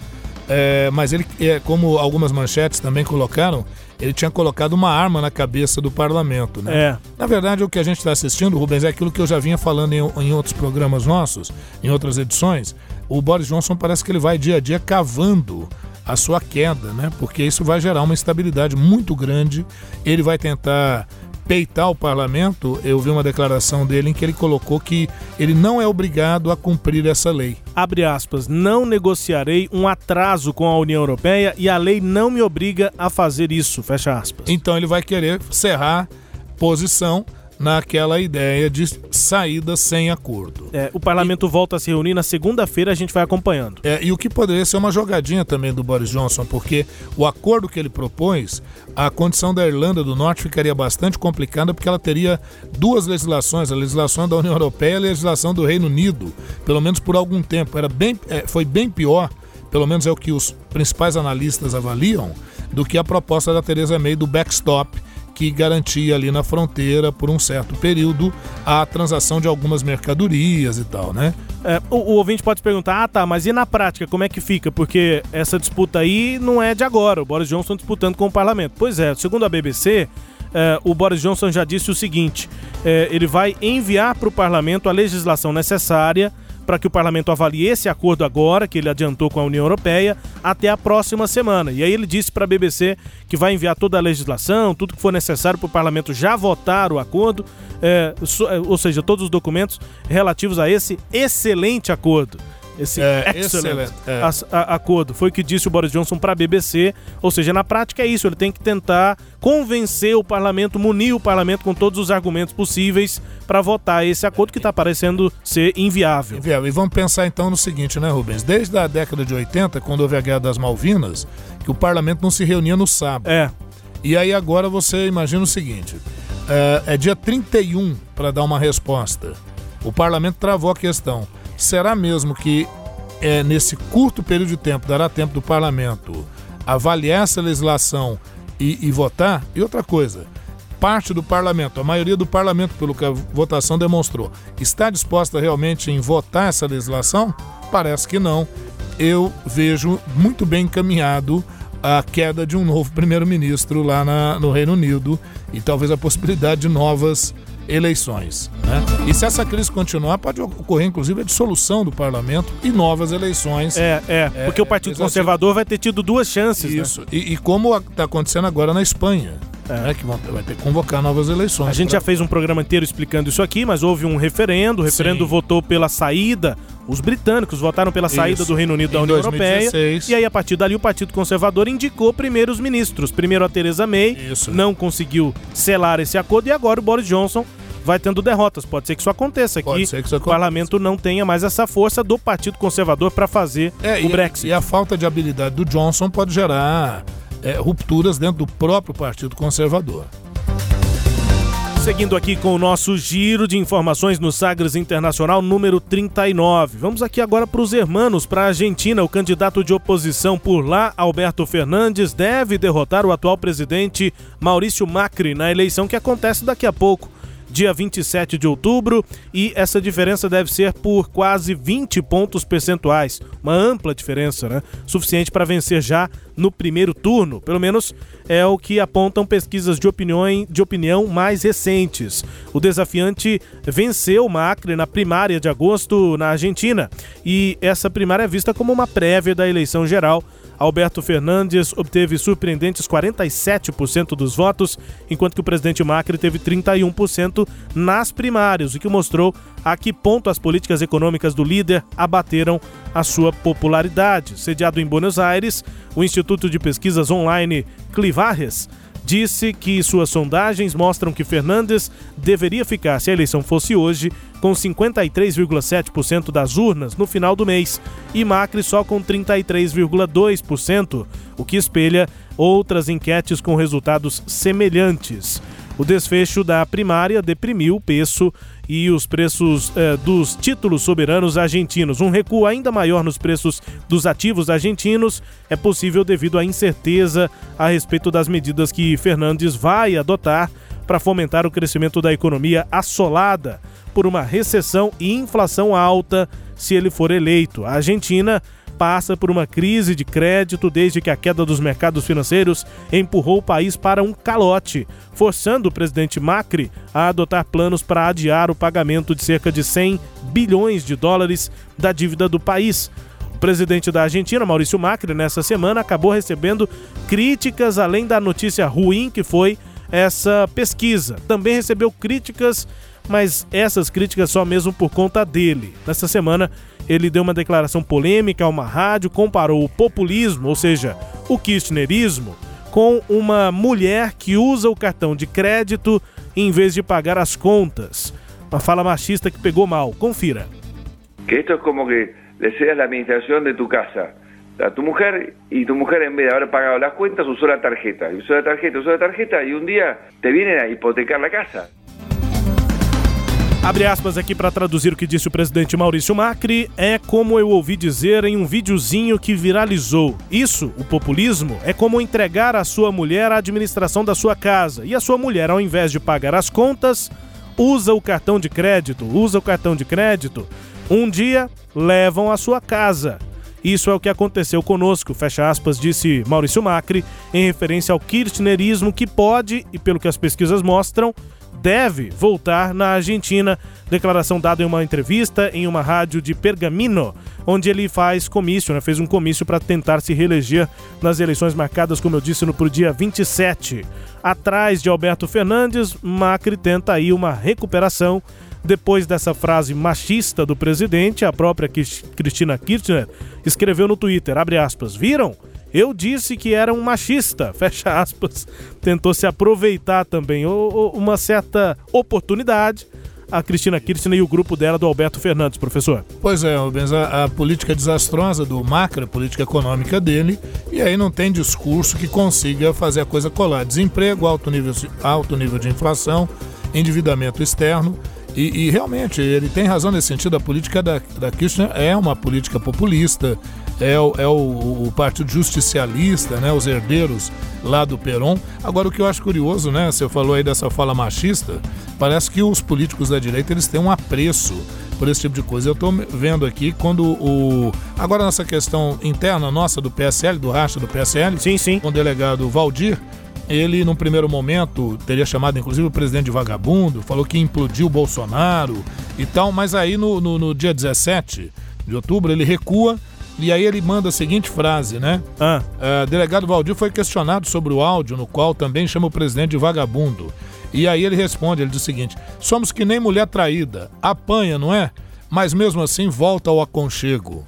É, mas ele, é, como algumas manchetes também colocaram, ele tinha colocado uma arma na cabeça do parlamento. Né? É. Na verdade, o que a gente está assistindo, Rubens, é aquilo que eu já vinha falando em, em outros programas nossos, em outras edições. O Boris Johnson parece que ele vai dia a dia cavando a sua queda, né? Porque isso vai gerar uma instabilidade muito grande. Ele vai tentar peitar o parlamento. Eu vi uma declaração dele em que ele colocou que ele não é obrigado a cumprir essa lei. Abre aspas, não negociarei um atraso com a União Europeia e a lei não me obriga a fazer isso, fecha aspas. Então ele vai querer cerrar posição naquela ideia de saída sem acordo. É, o parlamento volta a se reunir na segunda-feira, a gente vai acompanhando. É, e o que poderia ser uma jogadinha também do Boris Johnson, porque o acordo que ele propôs, a condição da Irlanda do Norte ficaria bastante complicada, porque ela teria duas legislações, a legislação da União Europeia e a legislação do Reino Unido, pelo menos por algum tempo. Era bem, é, foi bem pior, pelo menos é o que os principais analistas avaliam, do que a proposta da Theresa May do backstop, que garantia ali na fronteira por um certo período a transação de algumas mercadorias e tal, né? É, o, o, ouvinte pode perguntar, ah tá, mas e na prática, como é que fica? Porque essa disputa aí não é de agora, o Boris Johnson disputando com o parlamento. Pois é, segundo a BBC, é, o Boris Johnson já disse o seguinte: é, ele vai enviar para o parlamento a legislação necessária para que o parlamento avalie esse acordo agora, que ele adiantou com a União Europeia, até a próxima semana. E aí ele disse para a BBC que vai enviar toda a legislação, tudo que for necessário para o parlamento já votar o acordo, é, ou seja, todos os documentos relativos a esse excelente acordo esse é, excellent é. acordo. Foi o que disse o Boris Johnson para a BBC. Ou seja, na prática é isso. Ele tem que tentar convencer o parlamento, munir o parlamento com todos os argumentos possíveis para votar esse acordo que está parecendo ser inviável. Inviável. E vamos pensar então no seguinte, né, Rubens? Desde a década de 80, quando houve a Guerra das Malvinas, que o parlamento não se reunia no sábado. É. E aí agora você imagina o seguinte: é, é dia 31 para dar uma resposta. O parlamento travou a questão. Será mesmo que é, nesse curto período de tempo dará tempo do parlamento avaliar essa legislação e, e votar? E outra coisa, parte do parlamento, a maioria do parlamento, pelo que a votação demonstrou, está disposta realmente em votar essa legislação? Parece que não. Eu vejo muito bem encaminhado a queda de um novo primeiro-ministro lá na, no Reino Unido e talvez a possibilidade de novas eleições. Né? E se essa crise continuar, pode ocorrer inclusive a dissolução do parlamento e novas eleições. É, é, é porque o Partido Conservador vai ter tido duas chances. Né? Isso, né? e, e como está acontecendo agora na Espanha. É. Né, que vão, vai ter que convocar novas eleições. A gente pra... já fez um programa inteiro explicando isso aqui, mas houve um referendo. O referendo Sim. votou pela saída. Os britânicos votaram pela saída isso. do Reino Unido da União 2016. Europeia. E aí, a partir dali, o Partido Conservador indicou primeiros ministros. Primeiro a Theresa May, isso. não conseguiu selar esse acordo, e agora o Boris Johnson vai tendo derrotas. Pode ser que isso aconteça, isso o parlamento não tenha mais essa força do Partido Conservador para fazer é, o e Brexit. E a falta de habilidade do Johnson pode gerar é, rupturas dentro do próprio Partido Conservador. Seguindo aqui com o nosso giro de informações no Sagres Internacional número 39. Vamos aqui agora para os hermanos, para a Argentina. O candidato de oposição por lá, Alberto Fernandes, deve derrotar o atual presidente Maurício Macri na eleição que acontece daqui a pouco dia 27 de outubro, e essa diferença deve ser por quase 20 pontos percentuais, uma ampla diferença, né? Suficiente para vencer já no primeiro turno, pelo menos é o que apontam pesquisas de opinião, de opinião mais recentes. O desafiante venceu Macri na primária de agosto na Argentina, e essa primária é vista como uma prévia da eleição geral Alberto Fernandes obteve surpreendentes 47% dos votos, enquanto que o presidente Macri teve 31% nas primárias, o que mostrou a que ponto as políticas econômicas do líder abateram a sua popularidade. Sediado em Buenos Aires, o Instituto de Pesquisas Online Clivares disse que suas sondagens mostram que Fernandes deveria ficar, se a eleição fosse hoje, com 53,7% das urnas no final do mês e Macri só com 33,2%, o que espelha outras enquetes com resultados semelhantes. O desfecho da primária deprimiu o peso e os preços eh, dos títulos soberanos argentinos. Um recuo ainda maior nos preços dos ativos argentinos é possível devido à incerteza a respeito das medidas que Fernandes vai adotar para fomentar o crescimento da economia assolada por uma recessão e inflação alta se ele for eleito. A Argentina passa por uma crise de crédito desde que a queda dos mercados financeiros empurrou o país para um calote, forçando o presidente Macri a adotar planos para adiar o pagamento de cerca de 100 bilhões de dólares da dívida do país. O presidente da Argentina, Maurício Macri, nessa semana acabou recebendo críticas além da notícia ruim que foi essa pesquisa. Também recebeu críticas mas essas críticas só mesmo por conta dele. Nessa semana, ele deu uma declaração polêmica a uma rádio, comparou o populismo, ou seja, o kirchnerismo, com uma mulher que usa o cartão de crédito em vez de pagar as contas. Uma fala machista que pegou mal. Confira. Que esto es como que le cedas la administración de tu casa a tu mujer y tu mujer en vez de haber pagado las cuentas usó la tarjeta. Usó la tarjeta, usó la tarjeta y un día te vienen a hipotecar la casa. Abre aspas aqui para traduzir o que disse o presidente Maurício Macri. É como eu ouvi dizer em um videozinho que viralizou. Isso, o populismo, é como entregar a sua mulher a administração da sua casa. E a sua mulher, ao invés de pagar as contas, usa o cartão de crédito. Usa o cartão de crédito. Um dia, levam a sua casa. Isso é o que aconteceu conosco, fecha aspas, disse Maurício Macri, em referência ao kirchnerismo que pode, e pelo que as pesquisas mostram, deve voltar na Argentina. Declaração dada em uma entrevista em uma rádio de Pergamino, onde ele faz comício, né? fez um comício para tentar se reeleger nas eleições marcadas, como eu disse, no pro dia 27. Atrás de Alberto Fernandes, Macri tenta aí uma recuperação. Depois dessa frase machista do presidente, a própria Cristina Kirchner escreveu no Twitter, abre aspas, viram? Eu disse que era um machista, fecha aspas. Tentou se aproveitar também, uma certa oportunidade a Cristina Kirchner e o grupo dela do Alberto Fernandes, professor. Pois é, Rubens, a, a, política desastrosa do Macri, a política econômica dele, e aí não tem discurso que consiga fazer a coisa colar. Desemprego, alto nível, alto nível de inflação, endividamento externo, e, e realmente ele tem razão nesse sentido, a política da, da Kirchner é uma política populista, é, o, é o, o, Partido Justicialista, né, os herdeiros lá do Peron. Agora, o que eu acho curioso, né, você falou aí dessa fala machista, parece que os políticos da direita eles têm um apreço por esse tipo de coisa. Eu estou vendo aqui quando o. Agora, nessa questão interna nossa do PSL, do racha do PSL, sim, sim. com o delegado Valdir. Ele, num primeiro momento, teria chamado inclusive o presidente de vagabundo, falou que implodiu o Bolsonaro e tal, mas aí no, no, no dia 17 de outubro ele recua e aí ele manda a seguinte frase, né? Ah. Uh, delegado Valdir foi questionado sobre o áudio, no qual também chama o presidente de vagabundo. E aí ele responde, ele diz o seguinte: somos que nem mulher traída, apanha, não é? Mas mesmo assim volta ao aconchego.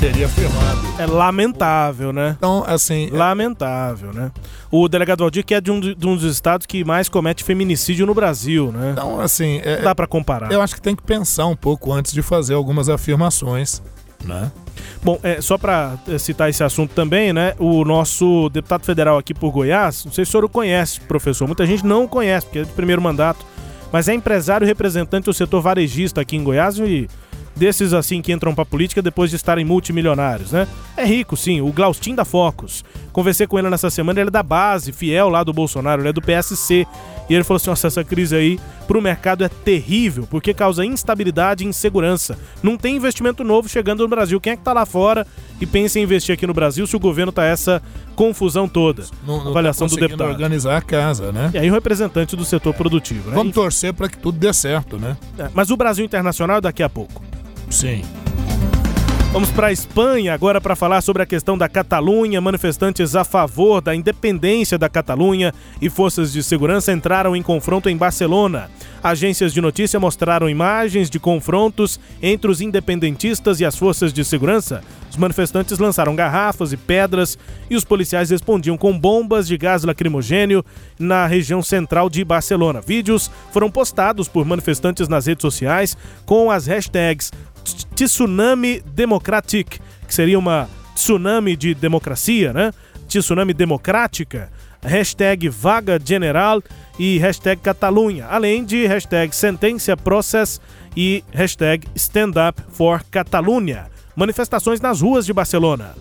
Teria afirmado. É lamentável, né? Então, assim. É lamentável, né? O delegado Valdir, que é de um, de um, dos estados que mais comete feminicídio no Brasil, né? Então, assim. É, dá para comparar. Eu acho que tem que pensar um pouco antes de fazer algumas afirmações, né? Bom, é, só para é, citar esse assunto também, né? O nosso deputado federal aqui por Goiás, não sei se o senhor conhece, professor, muita gente não o conhece, porque é de primeiro mandato, mas é empresário representante do setor varejista aqui em Goiás e desses assim que entram pra política depois de estarem multimilionários, né? É rico, sim, o Glaustin da Focus. Conversei com ele nessa semana, ele é da base, fiel lá do Bolsonaro, ele é do PSC. E ele falou assim: nossa, essa crise aí pro mercado é terrível, porque causa instabilidade e insegurança. Não tem investimento novo chegando no Brasil. Quem é que tá lá fora e pensa em investir aqui no Brasil se o governo tá essa confusão toda? Não, não avaliação tá do deputado. organizar a casa, né? E aí o representante do setor produtivo, né? Vamos torcer para que tudo dê certo, né? É, mas o Brasil Internacional é daqui a pouco. Sim. Vamos para a Espanha agora para falar sobre a questão da Catalunha. Manifestantes a favor da independência da Catalunha e forças de segurança entraram em confronto em Barcelona. Agências de notícia mostraram imagens de confrontos entre os independentistas e as forças de segurança. Os manifestantes lançaram garrafas e pedras e os policiais respondiam com bombas de gás lacrimogênio na região central de Barcelona. Vídeos foram postados por manifestantes nas redes sociais com as hashtags Tsunami Democratic, que seria uma tsunami de democracia, né? Tsunami democrática, hashtag Vaga General e hashtag Catalunha, além de hashtag Sentença Process e hashtag Stand Up for Catalunha. Manifestações nas ruas de Barcelona.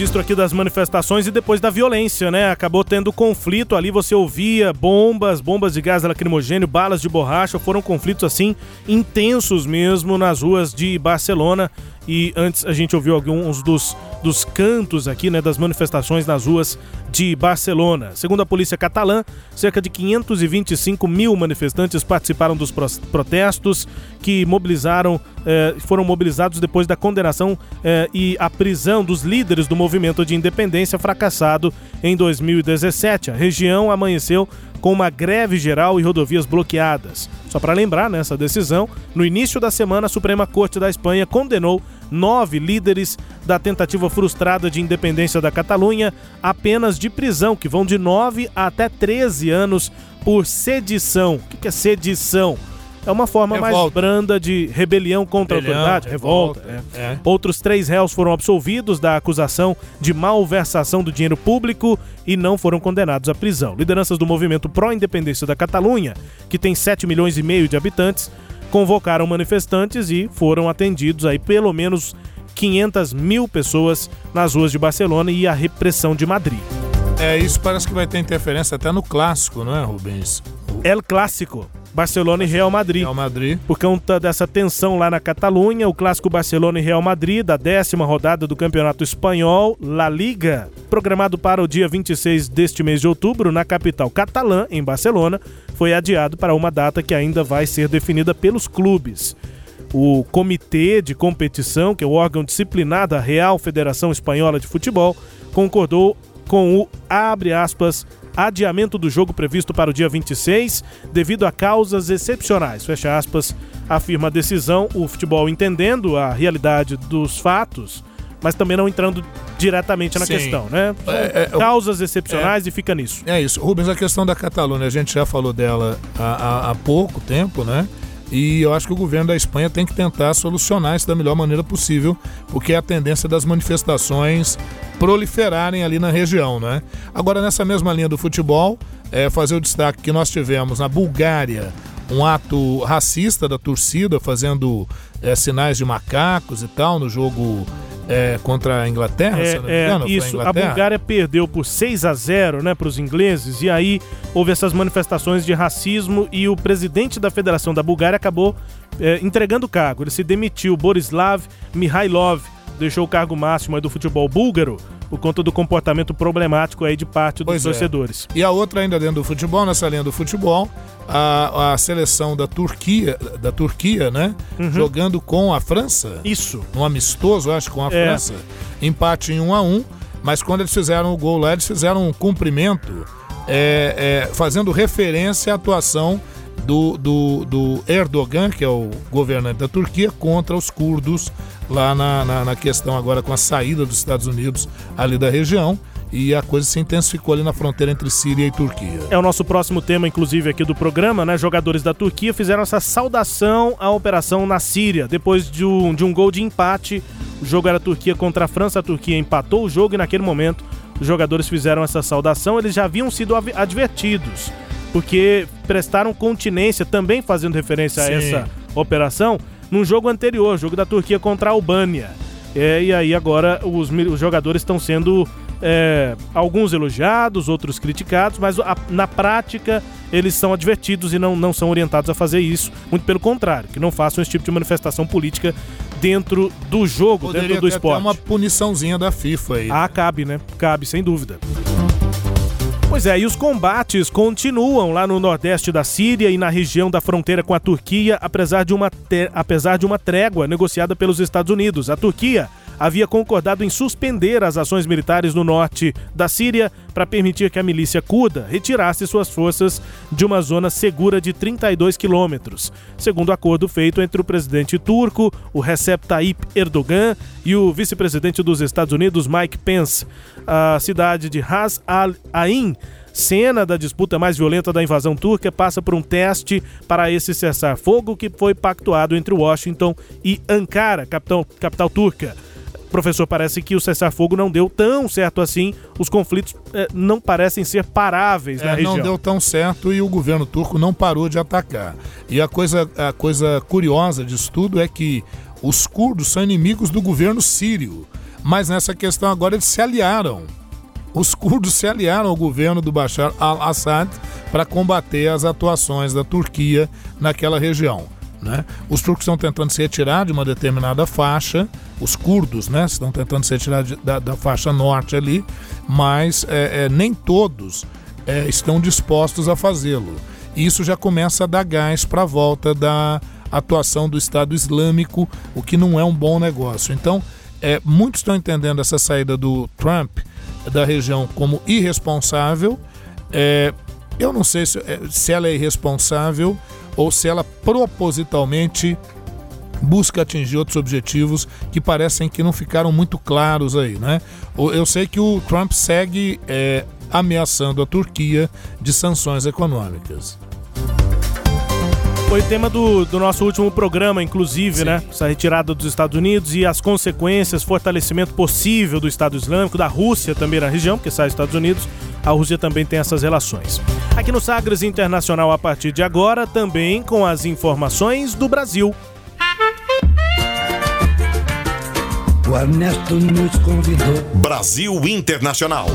Registro aqui das manifestações e depois da violência, né? Acabou tendo conflito ali, você ouvia bombas, bombas de gás lacrimogênio, balas de borracha, foram conflitos assim intensos mesmo nas ruas de Barcelona. E antes a gente ouviu alguns dos dos cantos aqui, né, das manifestações nas ruas de Barcelona. Segundo a polícia catalã, cerca de 525 mil manifestantes participaram dos protestos que mobilizaram, eh, foram mobilizados depois da condenação eh, e a prisão dos líderes do movimento de independência fracassado em 2017. A região amanheceu com uma greve geral e rodovias bloqueadas. Só para lembrar, nessa decisão, no início da semana, a Suprema Corte da Espanha condenou nove líderes da tentativa frustrada de independência da Catalunha a penas de prisão, que vão de 9 até 13 anos por sedição. O que é sedição? É uma forma revolta. mais branda de rebelião contra Rebelião, a autoridade, revolta. revolta é. É. Outros três réus foram absolvidos da acusação de malversação do dinheiro público e não foram condenados à prisão. Lideranças do movimento pró-independência da Catalunha, que tem 7 milhões e meio de habitantes, convocaram manifestantes e foram atendidos aí pelo menos 500 mil pessoas nas ruas de Barcelona e a repressão de Madrid. É, isso parece que vai ter interferência até no clássico, não é, Rubens? El Clássico. Barcelona e Real Madrid. Real Madrid. Por conta dessa tensão lá na Catalunha, o clássico Barcelona e Real Madrid, da décima rodada do Campeonato Espanhol, La Liga, programado para o dia 26 deste mês de outubro, na capital catalã, em Barcelona, foi adiado para uma data que ainda vai ser definida pelos clubes. O Comitê de Competição, que é o órgão disciplinar da Real Federação Espanhola de Futebol, concordou com o, abre aspas, adiamento do jogo previsto para o dia 26 devido a causas excepcionais. Fecha aspas, afirma a decisão, o futebol entendendo a realidade dos fatos, mas também não entrando diretamente na Sim. questão, né? É, é, causas excepcionais é, e fica nisso. É isso. Rubens, a questão da Catalunha, a gente já falou dela há, há, há pouco tempo, né? E eu acho que o governo da Espanha tem que tentar solucionar isso da melhor maneira possível, porque é a tendência das manifestações proliferarem ali na região, né? Agora, nessa mesma linha do futebol, é fazer o destaque que nós tivemos na Bulgária um ato racista da torcida fazendo é, sinais de macacos e tal no jogo é, contra a Inglaterra, é, é engano, isso. A, a, Bulgária perdeu por 6 a 0 né, para os ingleses, e aí houve essas manifestações de racismo e o presidente da Federação da Bulgária acabou é, entregando o cargo. Ele se demitiu, Borislav Mihailov, deixou o cargo máximo do futebol búlgaro por conta do comportamento problemático aí de parte dos pois é. torcedores. É. E a outra ainda dentro do futebol, nessa linha do futebol, a, a seleção da Turquia, da Turquia, né? Uhum. Jogando com a França. Isso. Um amistoso, acho, com a é. França. Empate em 1 um a 1 um, mas quando eles fizeram o gol lá, eles fizeram um cumprimento é, é, fazendo referência à atuação do, do, do, Erdogan, que é o governante da Turquia, contra os curdos lá na, na, na, questão agora com a saída dos Estados Unidos ali da região. E a coisa se intensificou ali na fronteira entre Síria e Turquia. É o nosso próximo tema, inclusive, aqui do programa, né? Jogadores da Turquia fizeram essa saudação à operação na Síria. Depois de um, de um gol de empate, o jogo era Turquia contra a França. A Turquia empatou o jogo e naquele momento os jogadores fizeram essa saudação. Eles já haviam sido advertidos porque prestaram continência, também fazendo referência Sim. a essa operação, num jogo anterior, jogo da Turquia contra a Albânia. É, e aí agora os, os jogadores estão sendo é, alguns elogiados, outros criticados, mas a, na prática eles são advertidos e não, não são orientados a fazer isso. Muito pelo contrário, que não façam esse tipo de manifestação política dentro do jogo, Poderia dentro do esporte. Até uma puniçãozinha da FIFA aí. Ah, cabe, né? Cabe, sem dúvida. Pois é, e os combates continuam lá no nordeste da Síria e na região da fronteira com a Turquia, apesar de uma, apesar de uma trégua negociada pelos Estados Unidos. A Turquia havia concordado em suspender as ações militares no norte da Síria para permitir que a milícia curda retirasse suas forças de uma zona segura de 32 quilômetros, segundo o acordo feito entre o presidente turco, o Recep Tayyip Erdogan, e o vice-presidente dos Estados Unidos, Mike Pence a cidade de Ras al-Ain, cena da disputa mais violenta da invasão turca, passa por um teste para esse cessar-fogo que foi pactuado entre Washington e Ankara, capital, capital turca. Professor, parece que o cessar-fogo não deu tão certo assim. Os conflitos eh, não parecem ser paráveis é, na região. Não deu tão certo e o governo turco não parou de atacar. E a coisa, a coisa curiosa disso tudo é que os curdos são inimigos do governo sírio. Mas nessa questão agora eles se aliaram. Os curdos se aliaram ao governo do Bashar al-Assad para combater as atuações da Turquia naquela região. Né? Os turcos estão tentando se retirar de uma determinada faixa, os curdos né, estão tentando se retirar de, da, da, faixa norte ali, mas é, é, nem todos é, estão dispostos a fazê-lo. Isso já começa a dar gás para a volta da atuação do Estado Islâmico, o que não é um bom negócio. Então, é, muitos estão entendendo essa saída do Trump da região como irresponsável. É, eu não sei se, é, se ela é irresponsável ou se ela propositalmente busca atingir outros objetivos que parecem que não ficaram muito claros aí, né? Eu sei que o Trump segue é, ameaçando a Turquia de sanções econômicas. Foi tema do, do nosso último programa, inclusive, Sim. né? Essa retirada dos Estados Unidos e as consequências, fortalecimento possível do Estado Islâmico, da Rússia também na região, porque sai dos Estados Unidos. A Rússia também tem essas relações. Aqui no Sagres Internacional, a partir de agora, também com as informações do Brasil. O Ernesto nos convidou. Brasil Internacional.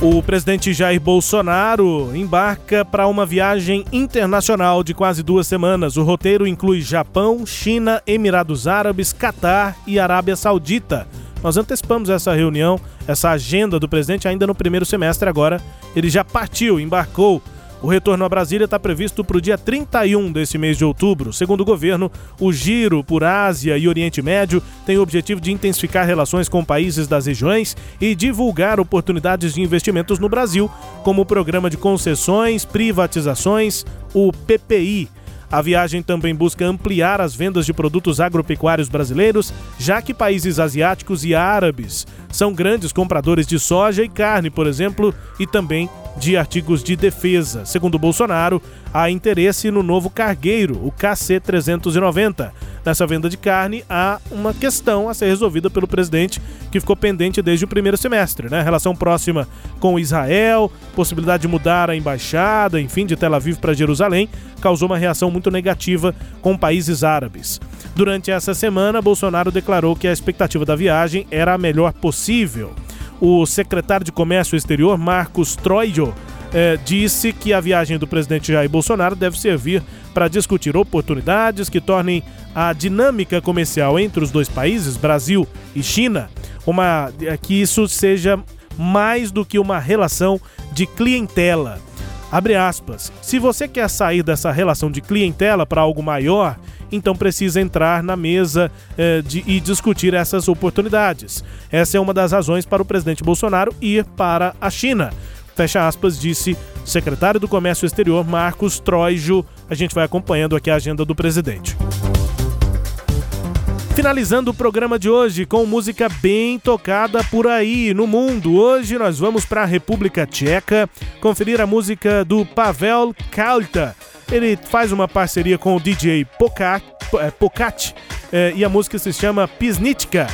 O presidente Jair Bolsonaro embarca para uma viagem internacional de quase duas semanas. O roteiro inclui Japão, China, Emirados Árabes, Catar e Arábia Saudita. Nós antecipamos essa reunião, essa agenda do presidente ainda no primeiro semestre. Agora ele já partiu, embarcou o retorno a Brasília está previsto para o dia 31 desse mês de outubro. Segundo o governo, o giro por Ásia e Oriente Médio tem o objetivo de intensificar relações com países das regiões e divulgar oportunidades de investimentos no Brasil, como o Programa de Concessões, Privatizações, o PPI. A viagem também busca ampliar as vendas de produtos agropecuários brasileiros, já que países asiáticos e árabes são grandes compradores de soja e carne, por exemplo, e também de artigos de defesa. Segundo Bolsonaro, há interesse no novo cargueiro, o KC-390. Nessa venda de carne, há uma questão a ser resolvida pelo presidente que ficou pendente desde o primeiro semestre, né? Relação próxima com Israel, possibilidade de mudar a embaixada, enfim, de Tel Aviv para Jerusalém, causou uma reação muito negativa com países árabes. Durante essa semana, Bolsonaro declarou que a expectativa da viagem era a melhor possível o secretário de Comércio Exterior, Marcos Troio, eh, disse que a viagem do presidente Jair Bolsonaro deve servir para discutir oportunidades que tornem a dinâmica comercial entre os dois países, Brasil e China, uma eh, que isso seja mais do que uma relação de clientela. Abre aspas. Se você quer sair dessa relação de clientela para algo maior, então precisa entrar na mesa eh, de, e discutir essas oportunidades. Essa é uma das razões para o presidente Bolsonaro ir para a China. Fecha aspas, disse secretário do Comércio Exterior Marcos Troijo. A gente vai acompanhando aqui a agenda do presidente. Finalizando o programa de hoje com música bem tocada por aí no mundo. Hoje nós vamos para a República Tcheca conferir a música do Pavel Kalta. Ele faz uma parceria com o DJ é, Pokat é, e a música se chama Pisnitka.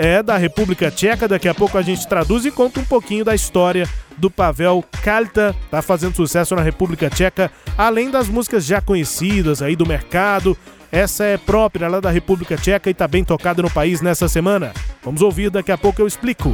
É da República Tcheca, daqui a pouco a gente traduz e conta um pouquinho da história do Pavel Kalta, tá fazendo sucesso na República Tcheca, além das músicas já conhecidas aí do mercado. Essa é própria lá da República Tcheca e tá bem tocada no país nessa semana. Vamos ouvir, daqui a pouco eu explico.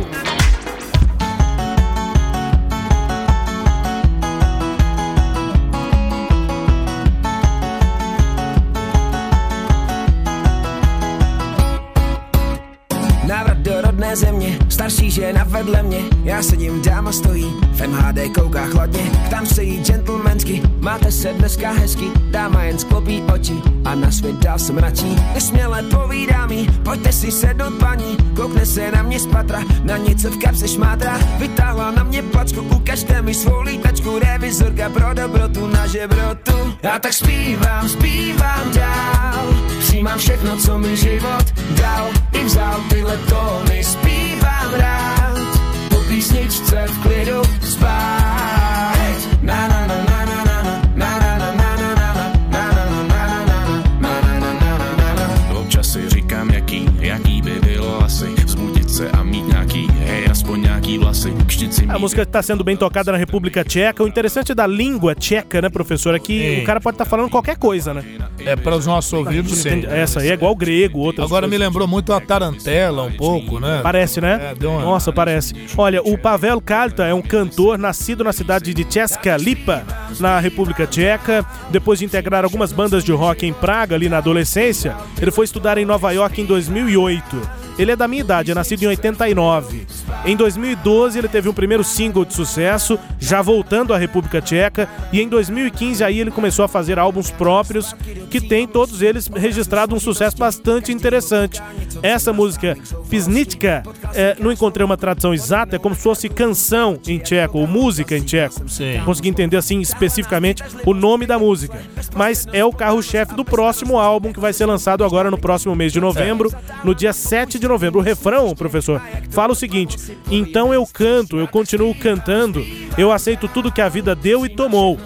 Vedle mě. Já sedím, dáma stojí V MHD kouká chladně Tam se jí gentlemansky Máte se dneska hezky. Dáma jen sklopí oči A na svět dál se mračí Nesměle povídá mi Pojďte si sednout paní. Koukne se na mě z patra Na něco v kapse šmátra. Vytáhla na mě placku Ukažte mi svou lítačku. Revizorka pro dobrotu na žebrotu. Já tak zpívám, zpívám dál. Přijímám všechno, co mi život dal. I vzal tyhle tóny zpívám rád písničce v klidu spát a música está sendo bem tocada na República Tcheca. O interessante da língua tcheca, né, professor, é que Sim. o cara pode estar falando qualquer coisa, né? É para os nossos ouvidos, sim. Essa aí é igual grego, outras Agora me coisas. lembrou muito a tarantela, um pouco, né? Parece, né? É, uma- Nossa, parece. Olha, o Pavel Kalta é um cantor nascido na cidade de Česká Lipa, na República Tcheca. Depois de integrar algumas bandas de rock em Praga, ali na adolescência, ele foi estudar em Nova York em 2008. Ele é da minha idade, é nascido em 89. Em 2012, ele teve um primeiro single de sucesso, já voltando à República Tcheca, e em 2015 aí ele começou a fazer álbuns próprios, que tem todos eles registrado um sucesso bastante interessante. Essa música, Pisnitka, é, não encontrei uma tradução exata, é como se fosse canção em tcheco, ou música em tcheco. Sim. Consegui entender assim especificamente o nome da música. Mas é o carro-chefe do próximo álbum que vai ser lançado agora no próximo mês de novembro, no dia 7 de novembro. O refrão, professor, fala o seguinte: Então eu canto, eu continuo cantando, eu aceito tudo que a vida deu e tomou.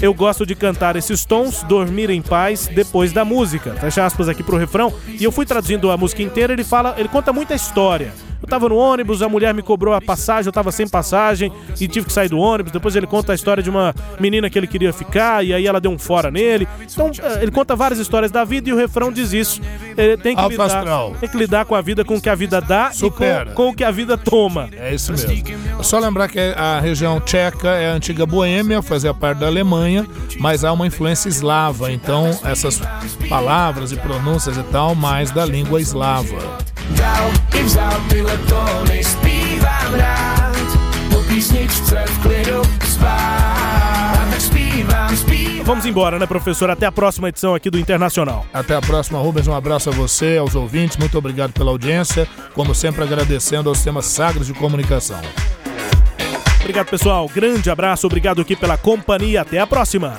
Eu gosto de cantar esses tons, dormir em paz depois da música. Fecha aspas aqui pro refrão. E eu fui traduzindo a música inteira, ele fala, ele conta muita história. Eu tava no ônibus, a mulher me cobrou a passagem, eu tava sem passagem e tive que sair do ônibus. Depois ele conta a história de uma menina que ele queria ficar e aí ela deu um fora nele. Então, eh, ele conta várias histórias da vida e o refrão diz isso. Ele tem que, Alto lidar, tem que lidar com a vida, com o que a vida dá Supera. e com, com o que a vida toma. É isso mesmo. É só lembrar que a região tcheca é a antiga Boêmia, fazia parte da Alemanha, mas há uma influência eslava, então essas palavras e pronúncias e tal, mais da língua eslava. Tyle Po písniczce w śpiewam Vamos embora, né, professor? Até a próxima edição aqui do Internacional. Até a próxima, Rubens. Um abraço a você, aos ouvintes. Muito obrigado pela audiência. Como sempre, agradecendo aos temas sagres de comunicação. Obrigado, pessoal. Grande abraço, obrigado aqui pela companhia. Até a próxima.